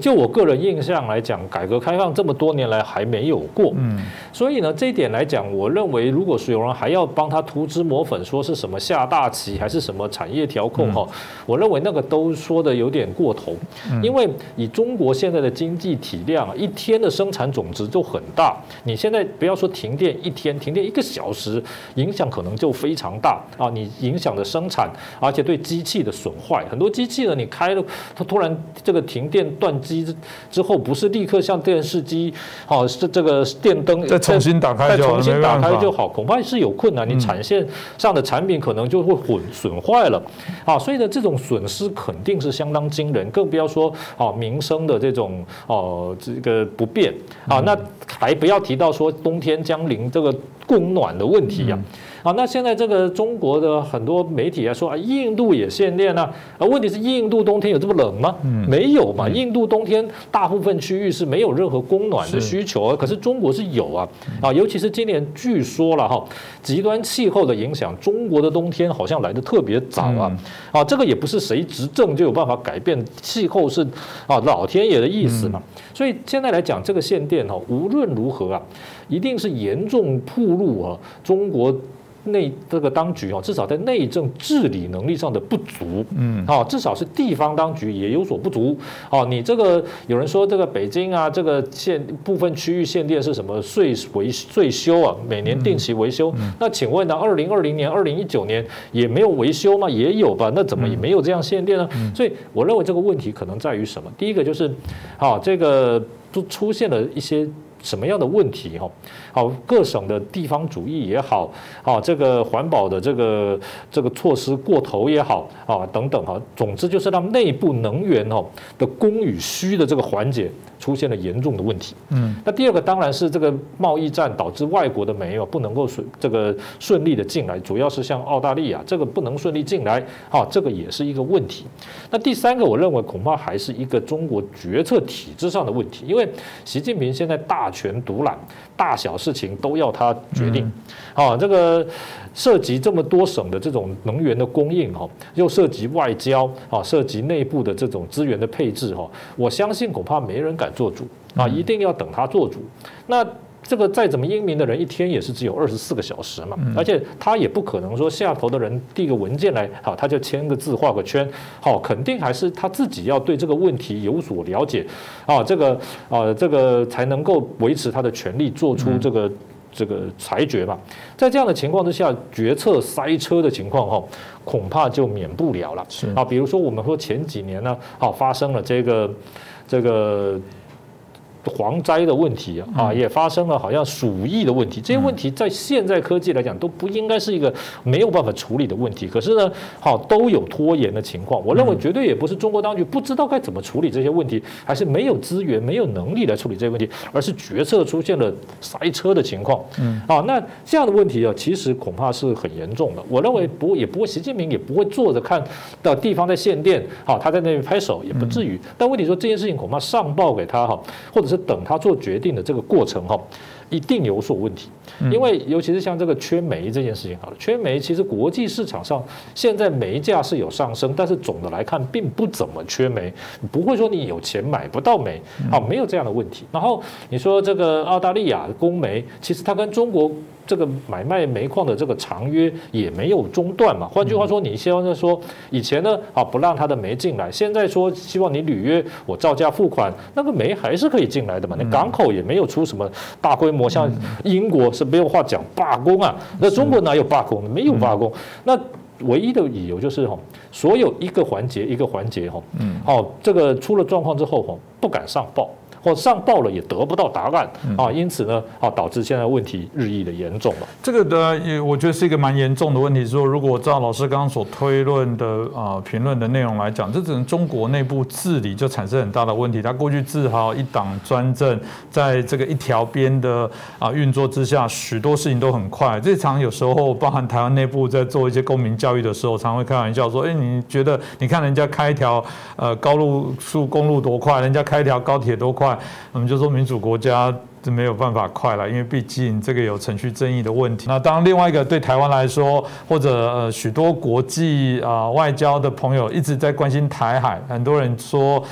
就我个人印象来讲，改革开放这么多年来还没有过，嗯，所以呢，这一点来讲，我认为如果是有人还要帮他涂脂抹粉，说是什么下大棋还是什么产业调控哈，我认为那个都说的有点过头，因为以中国现在的经济体量，一天的生产总值就很大，你现在不要说停电一天，停电一个小时，影响可能就非常大啊，你影响的生产，而且对机器的损坏，很多机器呢，你开了，它突然这个停电断。机之后不是立刻像电视机，好是这个电灯再重新打开，再重新打开就好，恐怕是有困难。你产线上的产品可能就会损损坏了，啊，所以呢，这种损失肯定是相当惊人，更不要说啊民生的这种哦这个不便啊，那还不要提到说冬天将临这个供暖的问题呀。啊，那现在这个中国的很多媒体啊说啊，印度也限电啊，啊，问题是印度冬天有这么冷吗？没有嘛，印度冬天大部分区域是没有任何供暖的需求啊，可是中国是有啊，啊，尤其是今年据说了哈，极端气候的影响，中国的冬天好像来的特别早啊，啊，这个也不是谁执政就有办法改变气候，是啊，老天爷的意思嘛，所以现在来讲这个限电哈，无论如何啊，一定是严重暴露啊中国。内这个当局啊，至少在内政治理能力上的不足，嗯，啊，至少是地方当局也有所不足。哦，你这个有人说这个北京啊，这个限部分区域限电是什么税维税修啊，每年定期维修。那请问呢，二零二零年、二零一九年也没有维修吗？也有吧？那怎么也没有这样限电呢？所以我认为这个问题可能在于什么？第一个就是，好，这个都出现了一些。什么样的问题哈？好，各省的地方主义也好，啊，这个环保的这个这个措施过头也好，啊，等等哈，总之就是让内部能源哦的供与需的这个环节。出现了严重的问题。嗯，那第二个当然是这个贸易战导致外国的煤哦不能够顺这个顺利的进来，主要是像澳大利亚这个不能顺利进来，啊，这个也是一个问题。那第三个，我认为恐怕还是一个中国决策体制上的问题，因为习近平现在大权独揽，大小事情都要他决定，啊，这个。涉及这么多省的这种能源的供应哈，又涉及外交啊，涉及内部的这种资源的配置哈，我相信恐怕没人敢做主啊，一定要等他做主。那这个再怎么英明的人，一天也是只有二十四个小时嘛，而且他也不可能说下头的人递个文件来，好他就签个字画个圈，好肯定还是他自己要对这个问题有所了解啊，这个啊这个才能够维持他的权利，做出这个。这个裁决嘛，在这样的情况之下，决策塞车的情况哈，恐怕就免不了了。是啊，比如说我们说前几年呢，好发生了这个这个。蝗灾的问题啊，也发生了好像鼠疫的问题，这些问题在现在科技来讲都不应该是一个没有办法处理的问题。可是呢，好都有拖延的情况。我认为绝对也不是中国当局不知道该怎么处理这些问题，还是没有资源、没有能力来处理这些问题，而是决策出现了塞车的情况。嗯，啊，那这样的问题啊，其实恐怕是很严重的。我认为不也不会，习近平也不会坐着看到地方在限电，好，他在那边拍手也不至于。但问题说这件事情恐怕上报给他哈，或者是等他做决定的这个过程哈，一定有所问题，因为尤其是像这个缺煤这件事情，好了，缺煤其实国际市场上现在煤价是有上升，但是总的来看并不怎么缺煤，不会说你有钱买不到煤，啊，没有这样的问题。然后你说这个澳大利亚供煤，其实它跟中国。这个买卖煤矿的这个长约也没有中断嘛？换句话说，你希望说以前呢啊不让他的煤进来，现在说希望你履约，我照价付款，那个煤还是可以进来的嘛？那港口也没有出什么大规模，像英国是没有话讲罢工啊，那中国哪有罢工？没有罢工，那唯一的理由就是哈，所有一个环节一个环节哈，嗯，好，这个出了状况之后哈，不敢上报。或上报了也得不到答案啊，因此呢，啊，导致现在问题日益的严重了。这个的也我觉得是一个蛮严重的问题。说如果照老师刚刚所推论的啊评论的内容来讲，这只能中国内部治理就产生很大的问题。他过去自豪一党专政，在这个一条边的啊运作之下，许多事情都很快。这常有时候包含台湾内部在做一些公民教育的时候，常会开玩笑说：“哎，你觉得你看人家开一条呃高路速公路多快，人家开一条高铁多快？”我们就说民主国家是没有办法快了，因为毕竟这个有程序正义的问题。那当，另外一个对台湾来说，或者呃许多国际啊外交的朋友一直在关心台海，很多人说。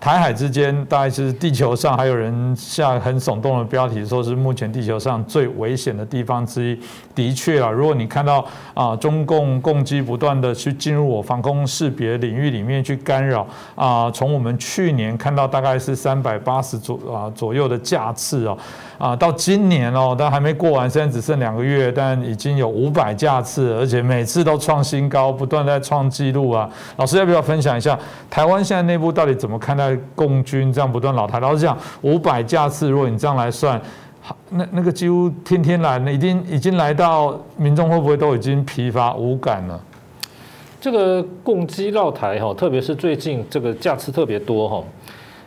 台海之间，大概是地球上还有人下很耸动的标题，说是目前地球上最危险的地方之一。的确啊，如果你看到啊，中共攻击不断的去进入我防空识别领域里面去干扰啊，从我们去年看到大概是三百八十左啊左右的架次哦。啊，到今年哦，但还没过完，现在只剩两个月，但已经有五百架次，而且每次都创新高，不断在创纪录啊。老师要不要分享一下台湾现在内部到底怎么看待共军这样不断老台？老师讲，五百架次，如果你这样来算，那那个几乎天天来，那已经已经来到民众会不会都已经疲乏无感了？这个共机绕台哈，特别是最近这个架次特别多哈。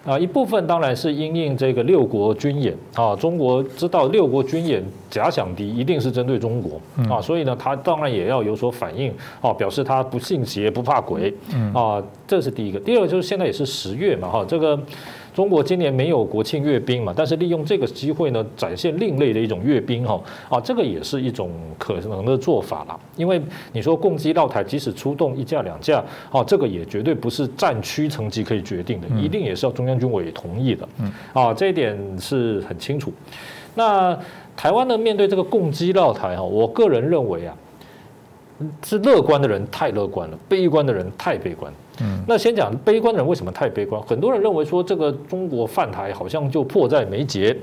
啊，一部分当然是因应这个六国军演啊，中国知道六国军演假想敌一定是针对中国啊，所以呢，他当然也要有所反应啊，表示他不信邪不怕鬼啊，这是第一个。第二个就是现在也是十月嘛哈，这个。中国今年没有国庆阅兵嘛，但是利用这个机会呢，展现另类的一种阅兵哈啊，这个也是一种可能的做法啦。因为你说共击到台，即使出动一架两架，啊，这个也绝对不是战区层级可以决定的，一定也是要中央军委同意的。嗯，啊，这一点是很清楚。那台湾呢，面对这个共击到台哈，我个人认为啊，是乐观的人太乐观了，悲观的人太悲观。嗯，那先讲悲观的人为什么太悲观？很多人认为说这个中国饭台好像就迫在眉睫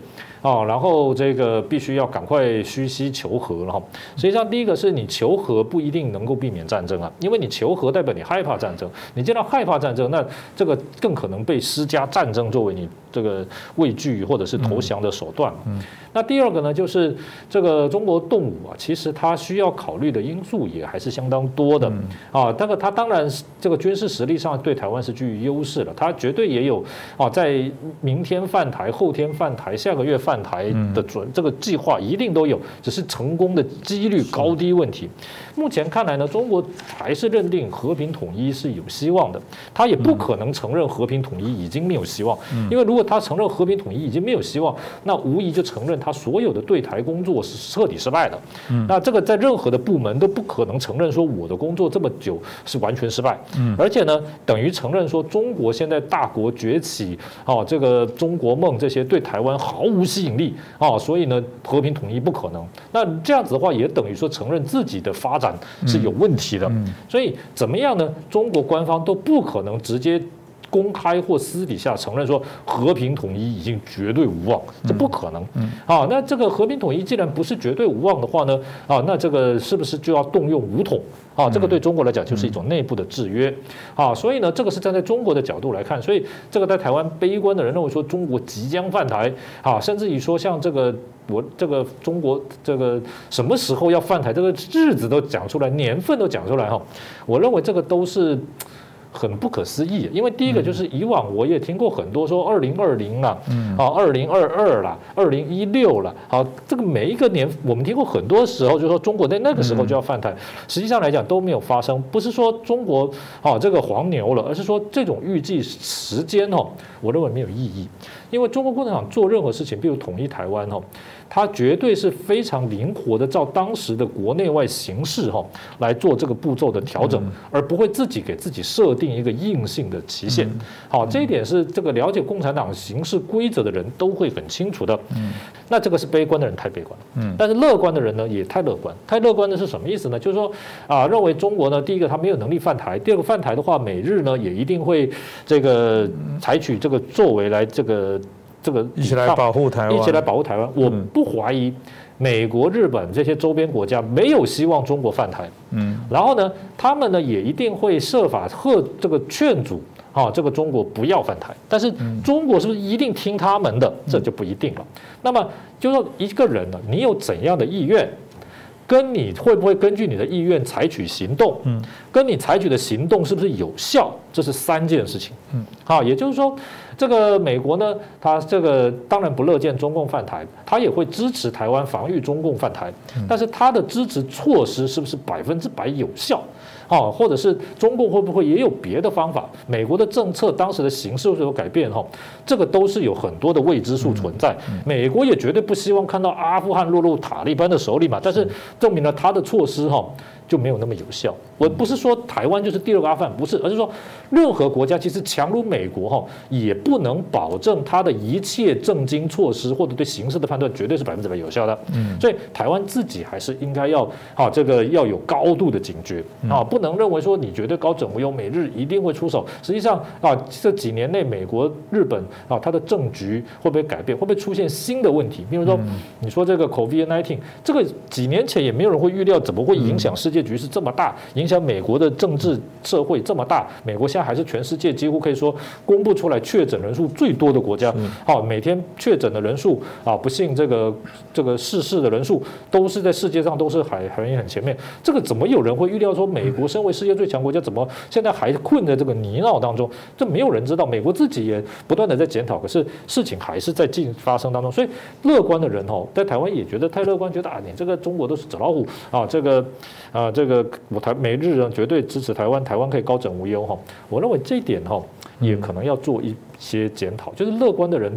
啊，然后这个必须要赶快虚息求和了哈。实际上，第一个是你求和不一定能够避免战争啊，因为你求和代表你害怕战争，你见到害怕战争，那这个更可能被施加战争作为你这个畏惧或者是投降的手段。嗯。那第二个呢，就是这个中国动武啊，其实它需要考虑的因素也还是相当多的啊。但是它当然这个军事实力上对台湾是具有优势的，它绝对也有啊，在明天犯台、后天犯台、下个月犯台的准这个计划一定都有，只是成功的几率高低问题。目前看来呢，中国还是认定和平统一是有希望的，他也不可能承认和平统一已经没有希望，因为如果他承认和平统一已经没有希望，那无疑就承认。他所有的对台工作是彻底失败的，那这个在任何的部门都不可能承认说我的工作这么久是完全失败，而且呢，等于承认说中国现在大国崛起，哦，这个中国梦这些对台湾毫无吸引力，啊，所以呢，和平统一不可能。那这样子的话，也等于说承认自己的发展是有问题的，所以怎么样呢？中国官方都不可能直接。公开或私底下承认说和平统一已经绝对无望，这不可能。啊，那这个和平统一既然不是绝对无望的话呢，啊，那这个是不是就要动用武统？啊，这个对中国来讲就是一种内部的制约。啊，所以呢，这个是站在中国的角度来看，所以这个在台湾悲观的人认为说中国即将犯台，啊，甚至于说像这个我这个中国这个什么时候要犯台，这个日子都讲出来，年份都讲出来哈。我认为这个都是。很不可思议，因为第一个就是以往我也听过很多说二零二零了，啊，二零二二啦，二零一六啦，好，这个每一个年我们听过很多时候，就说中国在那个时候就要犯台，实际上来讲都没有发生，不是说中国啊这个黄牛了，而是说这种预计时间哦，我认为没有意义，因为中国共产党做任何事情，比如统一台湾哦。它绝对是非常灵活的，照当时的国内外形势哈来做这个步骤的调整，而不会自己给自己设定一个硬性的期限。好，这一点是这个了解共产党行事规则的人都会很清楚的。嗯，那这个是悲观的人太悲观了。嗯，但是乐观的人呢也太乐观。太乐观的是什么意思呢？就是说啊，认为中国呢，第一个他没有能力犯台，第二个犯台的话，美日呢也一定会这个采取这个作为来这个。这个一起来保护台湾，一起来保护台湾。我不怀疑美国、日本这些周边国家没有希望中国犯台。嗯，然后呢，他们呢也一定会设法和这个劝阻啊，这个中国不要犯台，但是中国是不是一定听他们的？这就不一定了。那么就说一个人呢，你有怎样的意愿？跟你会不会根据你的意愿采取行动？嗯，跟你采取的行动是不是有效？这是三件事情。嗯，好，也就是说，这个美国呢，他这个当然不乐见中共犯台，他也会支持台湾防御中共犯台，但是他的支持措施是不是百分之百有效？哦，或者是中共会不会也有别的方法？美国的政策当时的形势是有改变哈，这个都是有很多的未知数存在。美国也绝对不希望看到阿富汗落入塔利班的手里嘛，但是证明了他的措施哈。就没有那么有效。我不是说台湾就是第二个阿富汗，不是，而是说任何国家其实强如美国哈，也不能保证它的一切政经措施或者对形势的判断绝对是百分之百有效的。嗯，所以台湾自己还是应该要啊，这个要有高度的警觉啊，不能认为说你绝对高枕无忧，美日一定会出手。实际上啊，这几年内美国、日本啊，它的政局会不会改变？会不会出现新的问题？比如说，你说这个 COVID-19，这个几年前也没有人会预料怎么会影响世界。局势这么大，影响美国的政治社会这么大，美国现在还是全世界几乎可以说公布出来确诊人数最多的国家。好，每天确诊的人数啊，不幸这个这个逝世的人数都是在世界上都是还还很前面。这个怎么有人会预料说美国身为世界最强国家，怎么现在还困在这个泥淖当中？这没有人知道。美国自己也不断的在检讨，可是事情还是在进发生当中。所以乐观的人哦，在台湾也觉得太乐观，觉得啊，你这个中国都是纸老虎啊，这个啊。这个我台美日呢绝对支持台湾，台湾可以高枕无忧哈。我认为这一点哈也可能要做一些检讨，就是乐观的人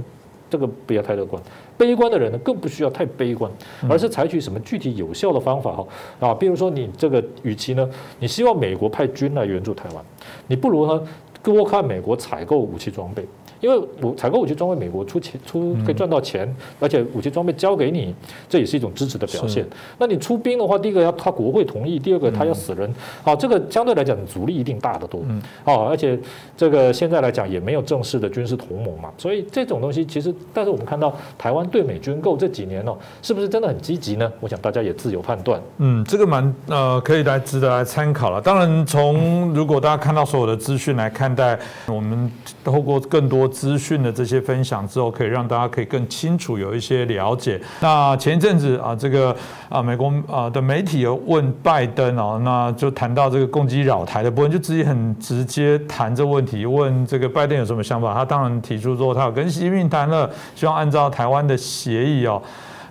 这个不要太乐观，悲观的人呢更不需要太悲观，而是采取什么具体有效的方法哈啊，比如说你这个与其呢，你希望美国派军来援助台湾，你不如呢多看美国采购武器装备。因为我采购武器装备，美国出钱出可以赚到钱，而且武器装备交给你，这也是一种支持的表现。那你出兵的话，第一个要他国会同意，第二个他要死人，好，这个相对来讲阻力一定大得多。哦，而且这个现在来讲也没有正式的军事同盟嘛，所以这种东西其实，但是我们看到台湾对美军购这几年哦，是不是真的很积极呢？我想大家也自由判断。嗯，这个蛮呃可以来值得来参考了。当然，从如果大家看到所有的资讯来看待，我们透过更多。资讯的这些分享之后，可以让大家可以更清楚有一些了解。那前一阵子啊，这个啊美国啊的媒体有问拜登啊，那就谈到这个攻击扰台的部分，就直接很直接谈这问题，问这个拜登有什么想法。他当然提出说，他有跟习近平谈了，希望按照台湾的协议哦，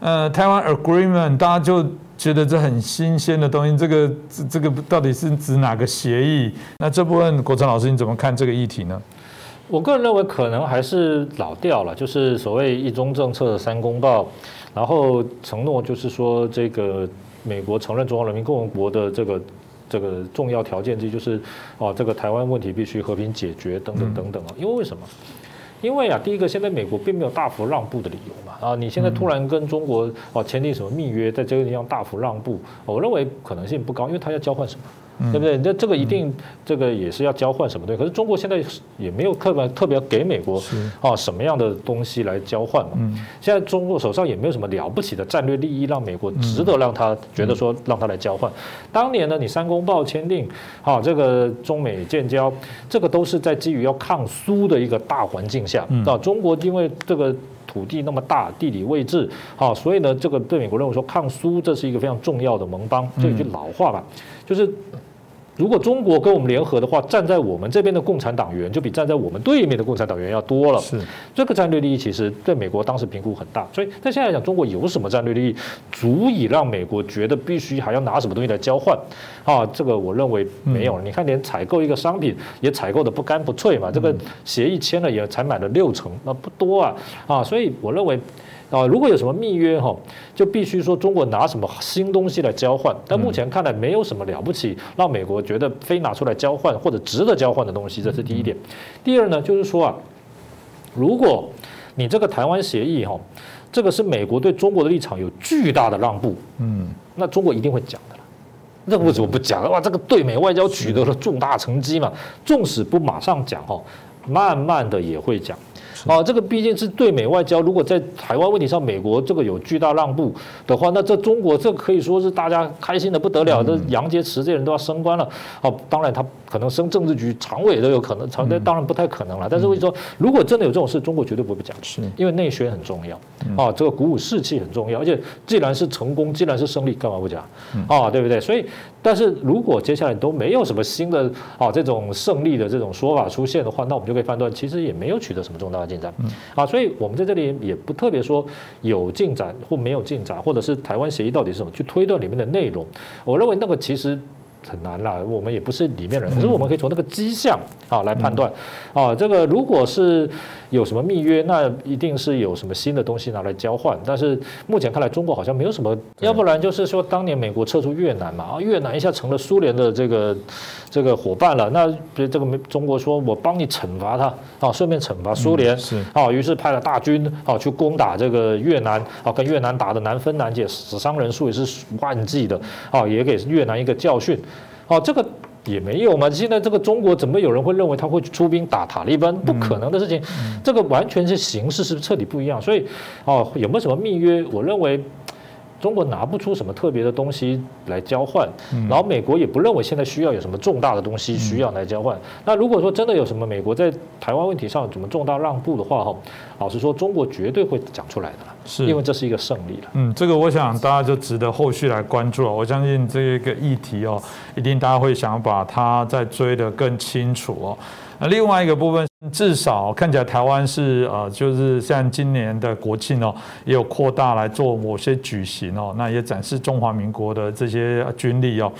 呃，台湾 agreement，大家就觉得这很新鲜的东西。这个这这个到底是指哪个协议？那这部分国成老师你怎么看这个议题呢？我个人认为可能还是老调了，就是所谓一中政策的三公报，然后承诺就是说这个美国承认中华人民共和国的这个这个重要条件之一就是哦这个台湾问题必须和平解决等等等等啊，因为为什么？因为啊，第一个现在美国并没有大幅让步的理由嘛啊，你现在突然跟中国哦签订什么密约，在这个地方大幅让步，我认为可能性不高，因为他要交换什么？对不对？那这个一定，这个也是要交换什么东西。可是中国现在也没有特别特别给美国啊什么样的东西来交换嘛。现在中国手上也没有什么了不起的战略利益，让美国值得让他觉得说让他来交换。当年呢，你三公报签订，啊，这个中美建交，这个都是在基于要抗苏的一个大环境下啊。中国因为这个土地那么大，地理位置啊，所以呢，这个对美国认为说抗苏这是一个非常重要的盟邦。这一句老话吧，就是。如果中国跟我们联合的话，站在我们这边的共产党员就比站在我们对面的共产党员要多了。是这个战略利益，其实对美国当时评估很大。所以，在现在来讲，中国有什么战略利益，足以让美国觉得必须还要拿什么东西来交换？啊，这个我认为没有。你看，连采购一个商品也采购的不干不脆嘛。这个协议签了也才买了六成，那不多啊。啊，所以我认为。啊，如果有什么密约哈，就必须说中国拿什么新东西来交换。但目前看来没有什么了不起，让美国觉得非拿出来交换或者值得交换的东西，这是第一点。第二呢，就是说啊，如果你这个台湾协议哈，这个是美国对中国的立场有巨大的让步，嗯，那中国一定会讲的了。那为什么不讲？哇，这个对美外交取得了重大成绩嘛，纵使不马上讲哈，慢慢的也会讲。啊，这个毕竟是对美外交。如果在台湾问题上，美国这个有巨大让步的话，那这中国这可以说是大家开心的不得了。这杨洁篪这些人都要升官了，哦，当然他可能升政治局常委都有可能，常委当然不太可能了。但是我说，如果真的有这种事，中国绝对不会讲，是因为内宣很重要啊，这个鼓舞士气很重要。而且既然是成功，既然是胜利，干嘛不讲啊？对不对？所以，但是如果接下来都没有什么新的啊这种胜利的这种说法出现的话，那我们就可以判断，其实也没有取得什么重大的进展啊。所以我们在这里也不特别说有进展或没有进展，或者是台湾协议到底是什么，去推断里面的内容。我认为那个其实。很难啦，我们也不是里面人，可是我们可以从那个迹象啊来判断，啊，这个如果是有什么密约，那一定是有什么新的东西拿来交换。但是目前看来，中国好像没有什么，要不然就是说当年美国撤出越南嘛，啊，越南一下成了苏联的这个这个伙伴了，那比如这个中国说我帮你惩罚他啊，顺便惩罚苏联，是啊，于是派了大军啊去攻打这个越南啊，跟越南打的难分难解，死伤人数也是万计的啊，也给越南一个教训。哦，这个也没有嘛。现在这个中国怎么有人会认为他会出兵打塔利班？不可能的事情。这个完全是形势是彻底不一样。所以，哦，有没有什么密约？我认为。中国拿不出什么特别的东西来交换，然后美国也不认为现在需要有什么重大的东西需要来交换。那如果说真的有什么美国在台湾问题上怎么重大让步的话，哈，老实说，中国绝对会讲出来的，是因为这是一个胜利了。嗯，这个我想大家就值得后续来关注了。我相信这个议题哦，一定大家会想把它再追得更清楚哦。那另外一个部分，至少看起来台湾是呃，就是像今年的国庆哦，也有扩大来做某些举行哦，那也展示中华民国的这些军力哦。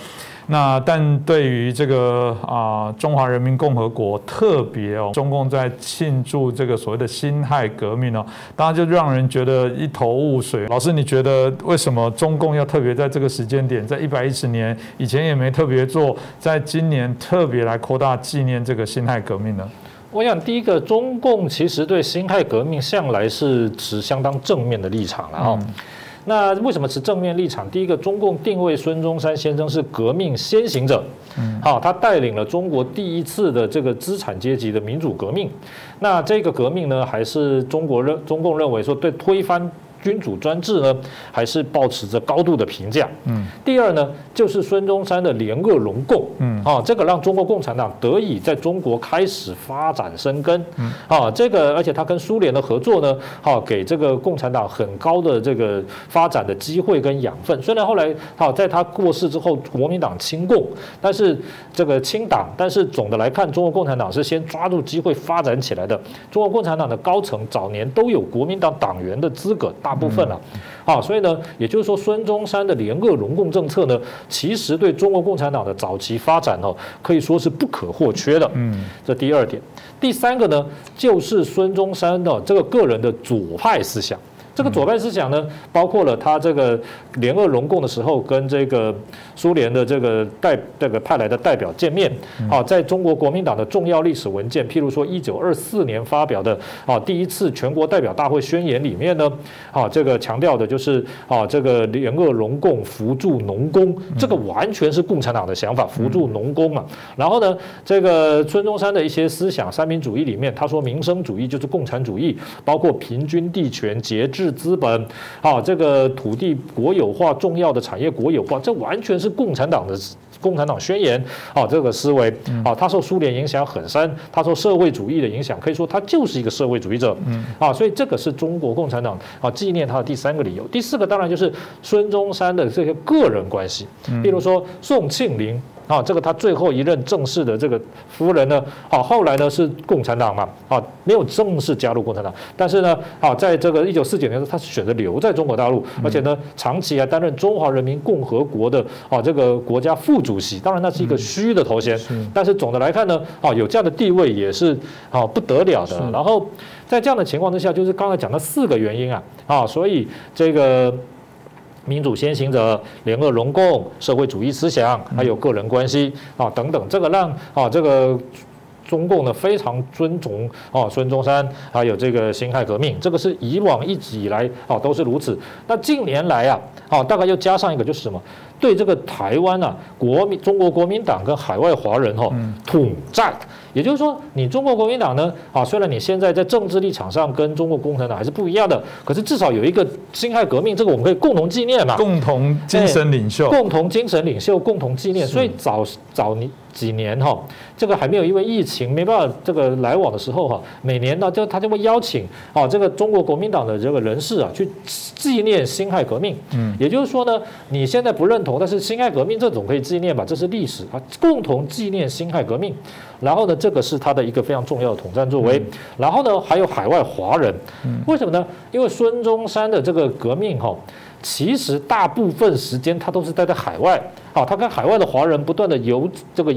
那但对于这个啊中华人民共和国特别哦，中共在庆祝这个所谓的辛亥革命哦，当然就让人觉得一头雾水。老师，你觉得为什么中共要特别在这个时间点，在一百一十年以前也没特别做，在今年特别来扩大纪念这个辛亥革命呢？我想第一个，中共其实对辛亥革命向来是持相当正面的立场了哈。那为什么持正面立场？第一个，中共定位孙中山先生是革命先行者，好，他带领了中国第一次的这个资产阶级的民主革命。那这个革命呢，还是中国认中共认为说对推翻。君主专制呢，还是保持着高度的评价。嗯，第二呢，就是孙中山的联俄容共。嗯，啊，这个让中国共产党得以在中国开始发展生根。嗯，啊，这个而且他跟苏联的合作呢，哈给这个共产党很高的这个发展的机会跟养分。虽然后来好在他过世之后，国民党亲共，但是这个清党，但是总的来看，中国共产党是先抓住机会发展起来的。中国共产党的高层早年都有国民党党员的资格。大部分了，啊，所以呢，也就是说，孙中山的联俄容共政策呢，其实对中国共产党的早期发展哦，可以说是不可或缺的。嗯，这第二点，第三个呢，就是孙中山的这个个人的左派思想。这个左派思想呢，包括了他这个联俄容共的时候，跟这个苏联的这个代这个派来的代表见面。啊，在中国国民党的重要历史文件，譬如说一九二四年发表的啊第一次全国代表大会宣言里面呢，啊这个强调的就是啊这个联俄容共扶助农工，这个完全是共产党的想法，扶助农工嘛。然后呢，这个孙中山的一些思想，三民主义里面，他说民生主义就是共产主义，包括平均地权、节制。是资本，啊，这个土地国有化，重要的产业国有化，这完全是共产党的共产党宣言，啊，这个思维，啊，他受苏联影响很深，他受社会主义的影响，可以说他就是一个社会主义者，啊，所以这个是中国共产党啊纪念他的第三个理由。第四个当然就是孙中山的这些个人关系，比如说宋庆龄。啊，这个他最后一任正式的这个夫人呢，啊，后来呢是共产党嘛，啊，没有正式加入共产党，但是呢，啊，在这个一九四九年的时候，他是选择留在中国大陆，而且呢，长期还担任中华人民共和国的啊这个国家副主席，当然那是一个虚的头衔，但是总的来看呢，啊，有这样的地位也是啊不得了的。然后在这样的情况之下，就是刚才讲的四个原因啊，啊，所以这个。民主先行者、联合容共、社会主义思想，还有个人关系啊等等，这个让啊这个中共呢非常尊崇啊孙中山，还有这个辛亥革命，这个是以往一直以来啊都是如此。那近年来啊，啊大概又加上一个就是什么？对这个台湾啊，国民中国国民党跟海外华人哈统战。也就是说，你中国国民党呢，啊，虽然你现在在政治立场上跟中国共产党还是不一样的，可是至少有一个辛亥革命，这个我们可以共同纪念嘛，共同精神领袖，共同精神领袖，共同纪念。所以早早你。几年哈，这个还没有因为疫情没办法这个来往的时候哈，每年呢就他就会邀请啊这个中国国民党的这个人士啊去纪念辛亥革命。嗯，也就是说呢，你现在不认同，但是辛亥革命这总可以纪念吧，这是历史啊，共同纪念辛亥革命。然后呢，这个是他的一个非常重要的统战作为。然后呢，还有海外华人，为什么呢？因为孙中山的这个革命哈。其实大部分时间他都是待在海外，啊，他跟海外的华人不断的游这个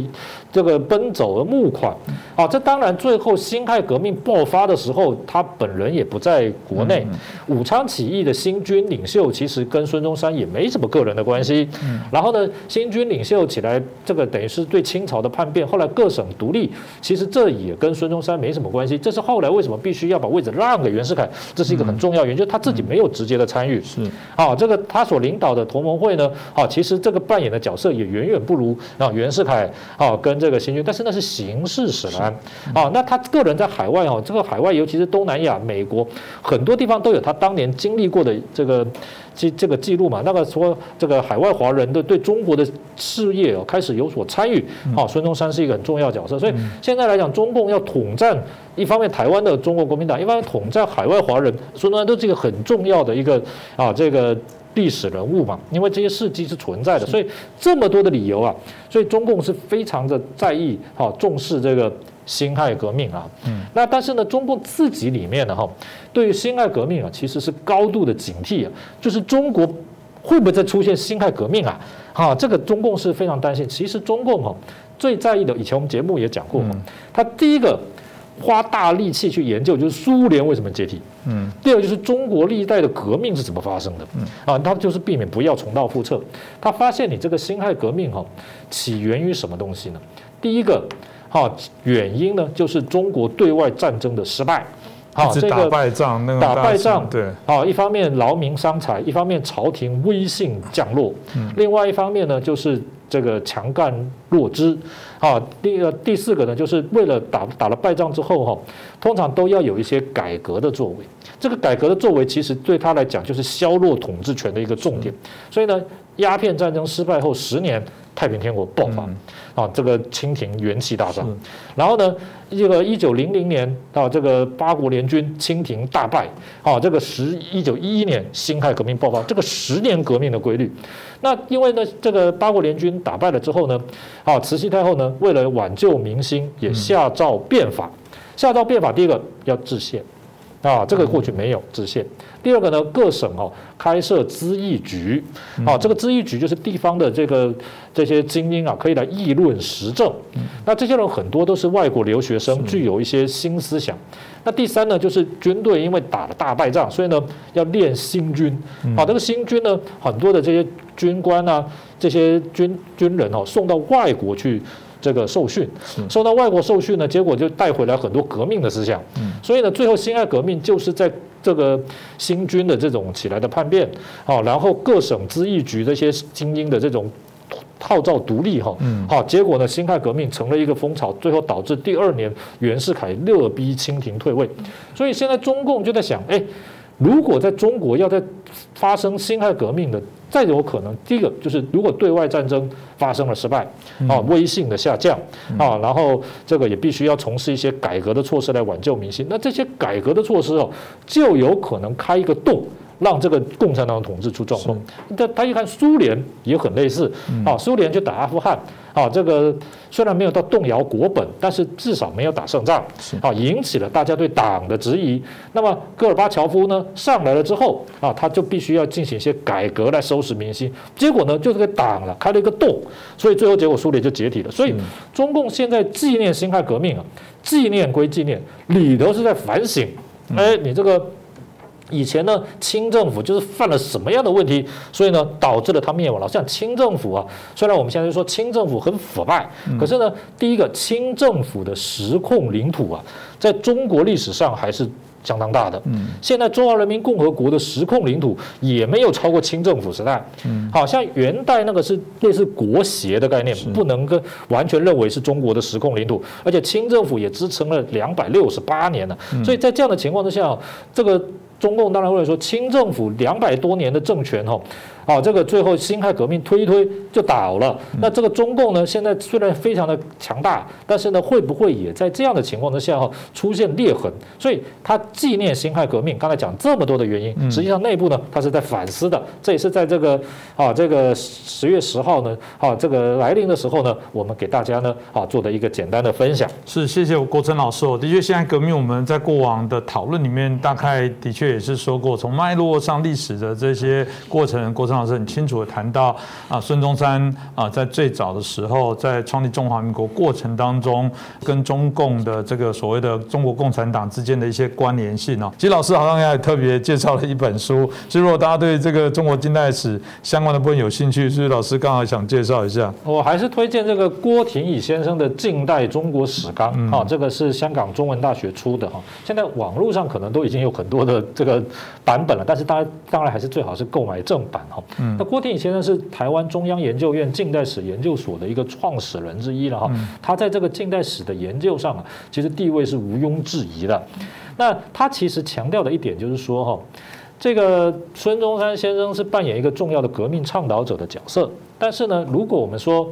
这个奔走而募款，啊，这当然最后辛亥革命爆发的时候，他本人也不在国内。武昌起义的新军领袖其实跟孙中山也没什么个人的关系。然后呢，新军领袖起来，这个等于是对清朝的叛变，后来各省独立，其实这也跟孙中山没什么关系。这是后来为什么必须要把位置让给袁世凯，这是一个很重要原因，就是他自己没有直接的参与。是啊。这个他所领导的同盟会呢，啊，其实这个扮演的角色也远远不如啊袁世凯啊跟这个新军，但是那是形式使然啊。那他个人在海外哦，这个海外尤其是东南亚、美国很多地方都有他当年经历过的这个记这个记录嘛。那个说这个海外华人的对中国的事业哦开始有所参与啊，孙中山是一个很重要角色。所以现在来讲，中共要统战一方面台湾的中国国民党，一方面统战海外华人，孙中山都是一个很重要的一个啊这个。历史人物嘛，因为这些事迹是存在的，所以这么多的理由啊，所以中共是非常的在意、哈重视这个辛亥革命啊。嗯，那但是呢，中共自己里面呢，哈，对于辛亥革命啊，其实是高度的警惕啊，就是中国会不会再出现辛亥革命啊？哈，这个中共是非常担心。其实中共哈最在意的，以前我们节目也讲过，他第一个。花大力气去研究，就是苏联为什么解体？嗯，第二就是中国历代的革命是怎么发生的？嗯，啊，他就是避免不要重蹈覆辙。他发现你这个辛亥革命哈，起源于什么东西呢？第一个，哈，原因呢就是中国对外战争的失败，啊，这个打败仗，那个打败仗，对，啊，一方面劳民伤财，一方面朝廷威信降落，嗯，另外一方面呢就是。这个强干弱枝，啊，第二第四个呢，就是为了打打了败仗之后哈，通常都要有一些改革的作为。这个改革的作为，其实对他来讲就是削弱统治权的一个重点。所以呢，鸦片战争失败后十年。太平天国爆发啊，这个清廷元气大伤。然后呢，这个一九零零年到这个八国联军，清廷大败啊，这个十一九一一年辛亥革命爆发，这个十年革命的规律。那因为呢，这个八国联军打败了之后呢，啊，慈禧太后呢，为了挽救民心，也下诏变法。下诏变法，第一个要制宪。啊，这个过去没有知县。第二个呢，各省哦开设咨议局，啊，这个咨议局就是地方的这个这些精英啊，可以来议论时政。那这些人很多都是外国留学生，具有一些新思想。那第三呢，就是军队因为打了大败仗，所以呢要练新军。啊，这个新军呢，很多的这些军官啊，这些军军人哦，送到外国去。这个受训，受到外国受训呢，结果就带回来很多革命的思想。所以呢，最后辛亥革命就是在这个新军的这种起来的叛变，好，然后各省咨议局这些精英的这种号召独立，哈，好，结果呢，辛亥革命成了一个风潮，最后导致第二年袁世凯勒逼清廷退位。所以现在中共就在想，哎，如果在中国要在发生辛亥革命的。再有可能，第一个就是如果对外战争发生了失败，啊，威信的下降，啊，然后这个也必须要从事一些改革的措施来挽救民心。那这些改革的措施哦，就有可能开一个洞。让这个共产党统治出状况。但他一看苏联也很类似，啊，苏联去打阿富汗，啊，这个虽然没有到动摇国本，但是至少没有打胜仗，啊，引起了大家对党的质疑。那么戈尔巴乔夫呢上来了之后，啊，他就必须要进行一些改革来收拾民心。结果呢，就是给党了开了一个洞，所以最后结果苏联就解体了。所以中共现在纪念辛亥革命啊，纪念归纪念，里头是在反省，哎，你这个。以前呢，清政府就是犯了什么样的问题，所以呢，导致了他灭亡了。像清政府啊，虽然我们现在说清政府很腐败，可是呢，第一个清政府的实控领土啊，在中国历史上还是相当大的。嗯，现在中华人民共和国的实控领土也没有超过清政府时代。嗯，好像元代那个是类似国协的概念，不能跟完全认为是中国的实控领土，而且清政府也支撑了两百六十八年了。所以在这样的情况之下，这个中共当然会说清政府两百多年的政权哈。啊，这个最后辛亥革命推一推就倒了。那这个中共呢，现在虽然非常的强大，但是呢，会不会也在这样的情况之下哈出现裂痕？所以他纪念辛亥革命，刚才讲这么多的原因，实际上内部呢，他是在反思的。这也是在这个啊这个十月十号呢，啊这个来临的时候呢，我们给大家呢啊做的一个简单的分享。是，谢谢郭成老师哦。的确，辛亥革命我们在过往的讨论里面，大概的确也是说过，从脉络上历史的这些过程，郭成。老师很清楚的谈到啊，孙中山啊，在最早的时候，在创立中华民国过程当中，跟中共的这个所谓的中国共产党之间的一些关联性哦。其实老师好像也特别介绍了一本书，其实如果大家对这个中国近代史相关的部分有兴趣，所以老师刚好想介绍一下。我还是推荐这个郭廷乙先生的《近代中国史纲》啊，这个是香港中文大学出的哈。现在网络上可能都已经有很多的这个版本了，但是大家当然还是最好是购买正版哈。嗯，那郭天宇先生是台湾中央研究院近代史研究所的一个创始人之一了哈。他在这个近代史的研究上啊，其实地位是毋庸置疑的。那他其实强调的一点就是说哈，这个孙中山先生是扮演一个重要的革命倡导者的角色。但是呢，如果我们说，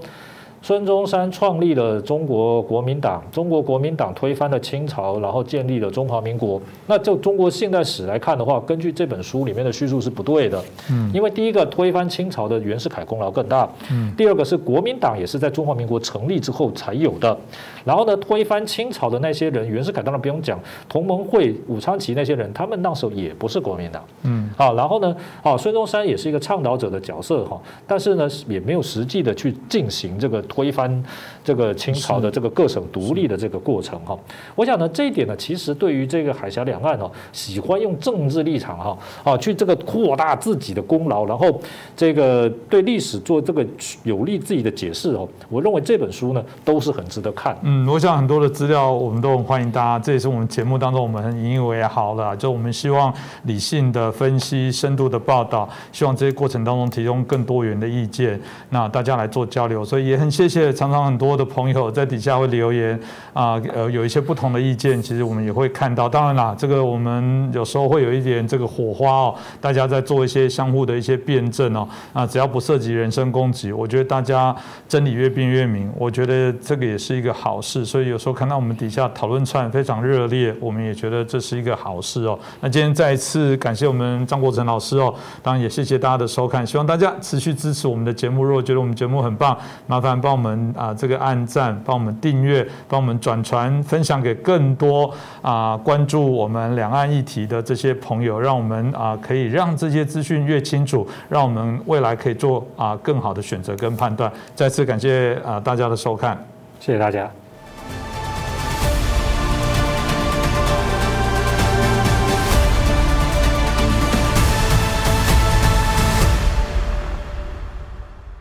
孙中山创立了中国国民党，中国国民党推翻了清朝，然后建立了中华民国。那就中国现代史来看的话，根据这本书里面的叙述是不对的。嗯，因为第一个推翻清朝的袁世凯功劳更大。嗯，第二个是国民党也是在中华民国成立之后才有的。然后呢，推翻清朝的那些人，袁世凯当然不用讲，同盟会、武昌起义那些人，他们那时候也不是国民党。嗯，好，然后呢，啊，孙中山也是一个倡导者的角色哈，但是呢，也没有实际的去进行这个。推翻这个清朝的这个各省独立的这个过程哈，我想呢这一点呢，其实对于这个海峡两岸哦，喜欢用政治立场哈啊去这个扩大自己的功劳，然后这个对历史做这个有利自己的解释哦，我认为这本书呢都是很值得看。嗯，我想很多的资料我们都很欢迎大家，这也是我们节目当中我们很引以为豪的，就我们希望理性的分析、深度的报道，希望这些过程当中提供更多元的意见，那大家来做交流，所以也很谢。谢谢，常常很多的朋友在底下会留言啊，呃，有一些不同的意见，其实我们也会看到。当然啦，这个我们有时候会有一点这个火花哦，大家在做一些相互的一些辩证哦，啊，只要不涉及人身攻击，我觉得大家真理越辩越明，我觉得这个也是一个好事。所以有时候看到我们底下讨论串非常热烈，我们也觉得这是一个好事哦。那今天再一次感谢我们张国成老师哦，当然也谢谢大家的收看，希望大家持续支持我们的节目。如果觉得我们节目很棒，麻烦帮。帮我们啊，这个按赞，帮我们订阅，帮我们转传，分享给更多啊关注我们两岸议题的这些朋友，让我们啊可以让这些资讯越清楚，让我们未来可以做啊更好的选择跟判断。再次感谢啊大家的收看，谢谢大家。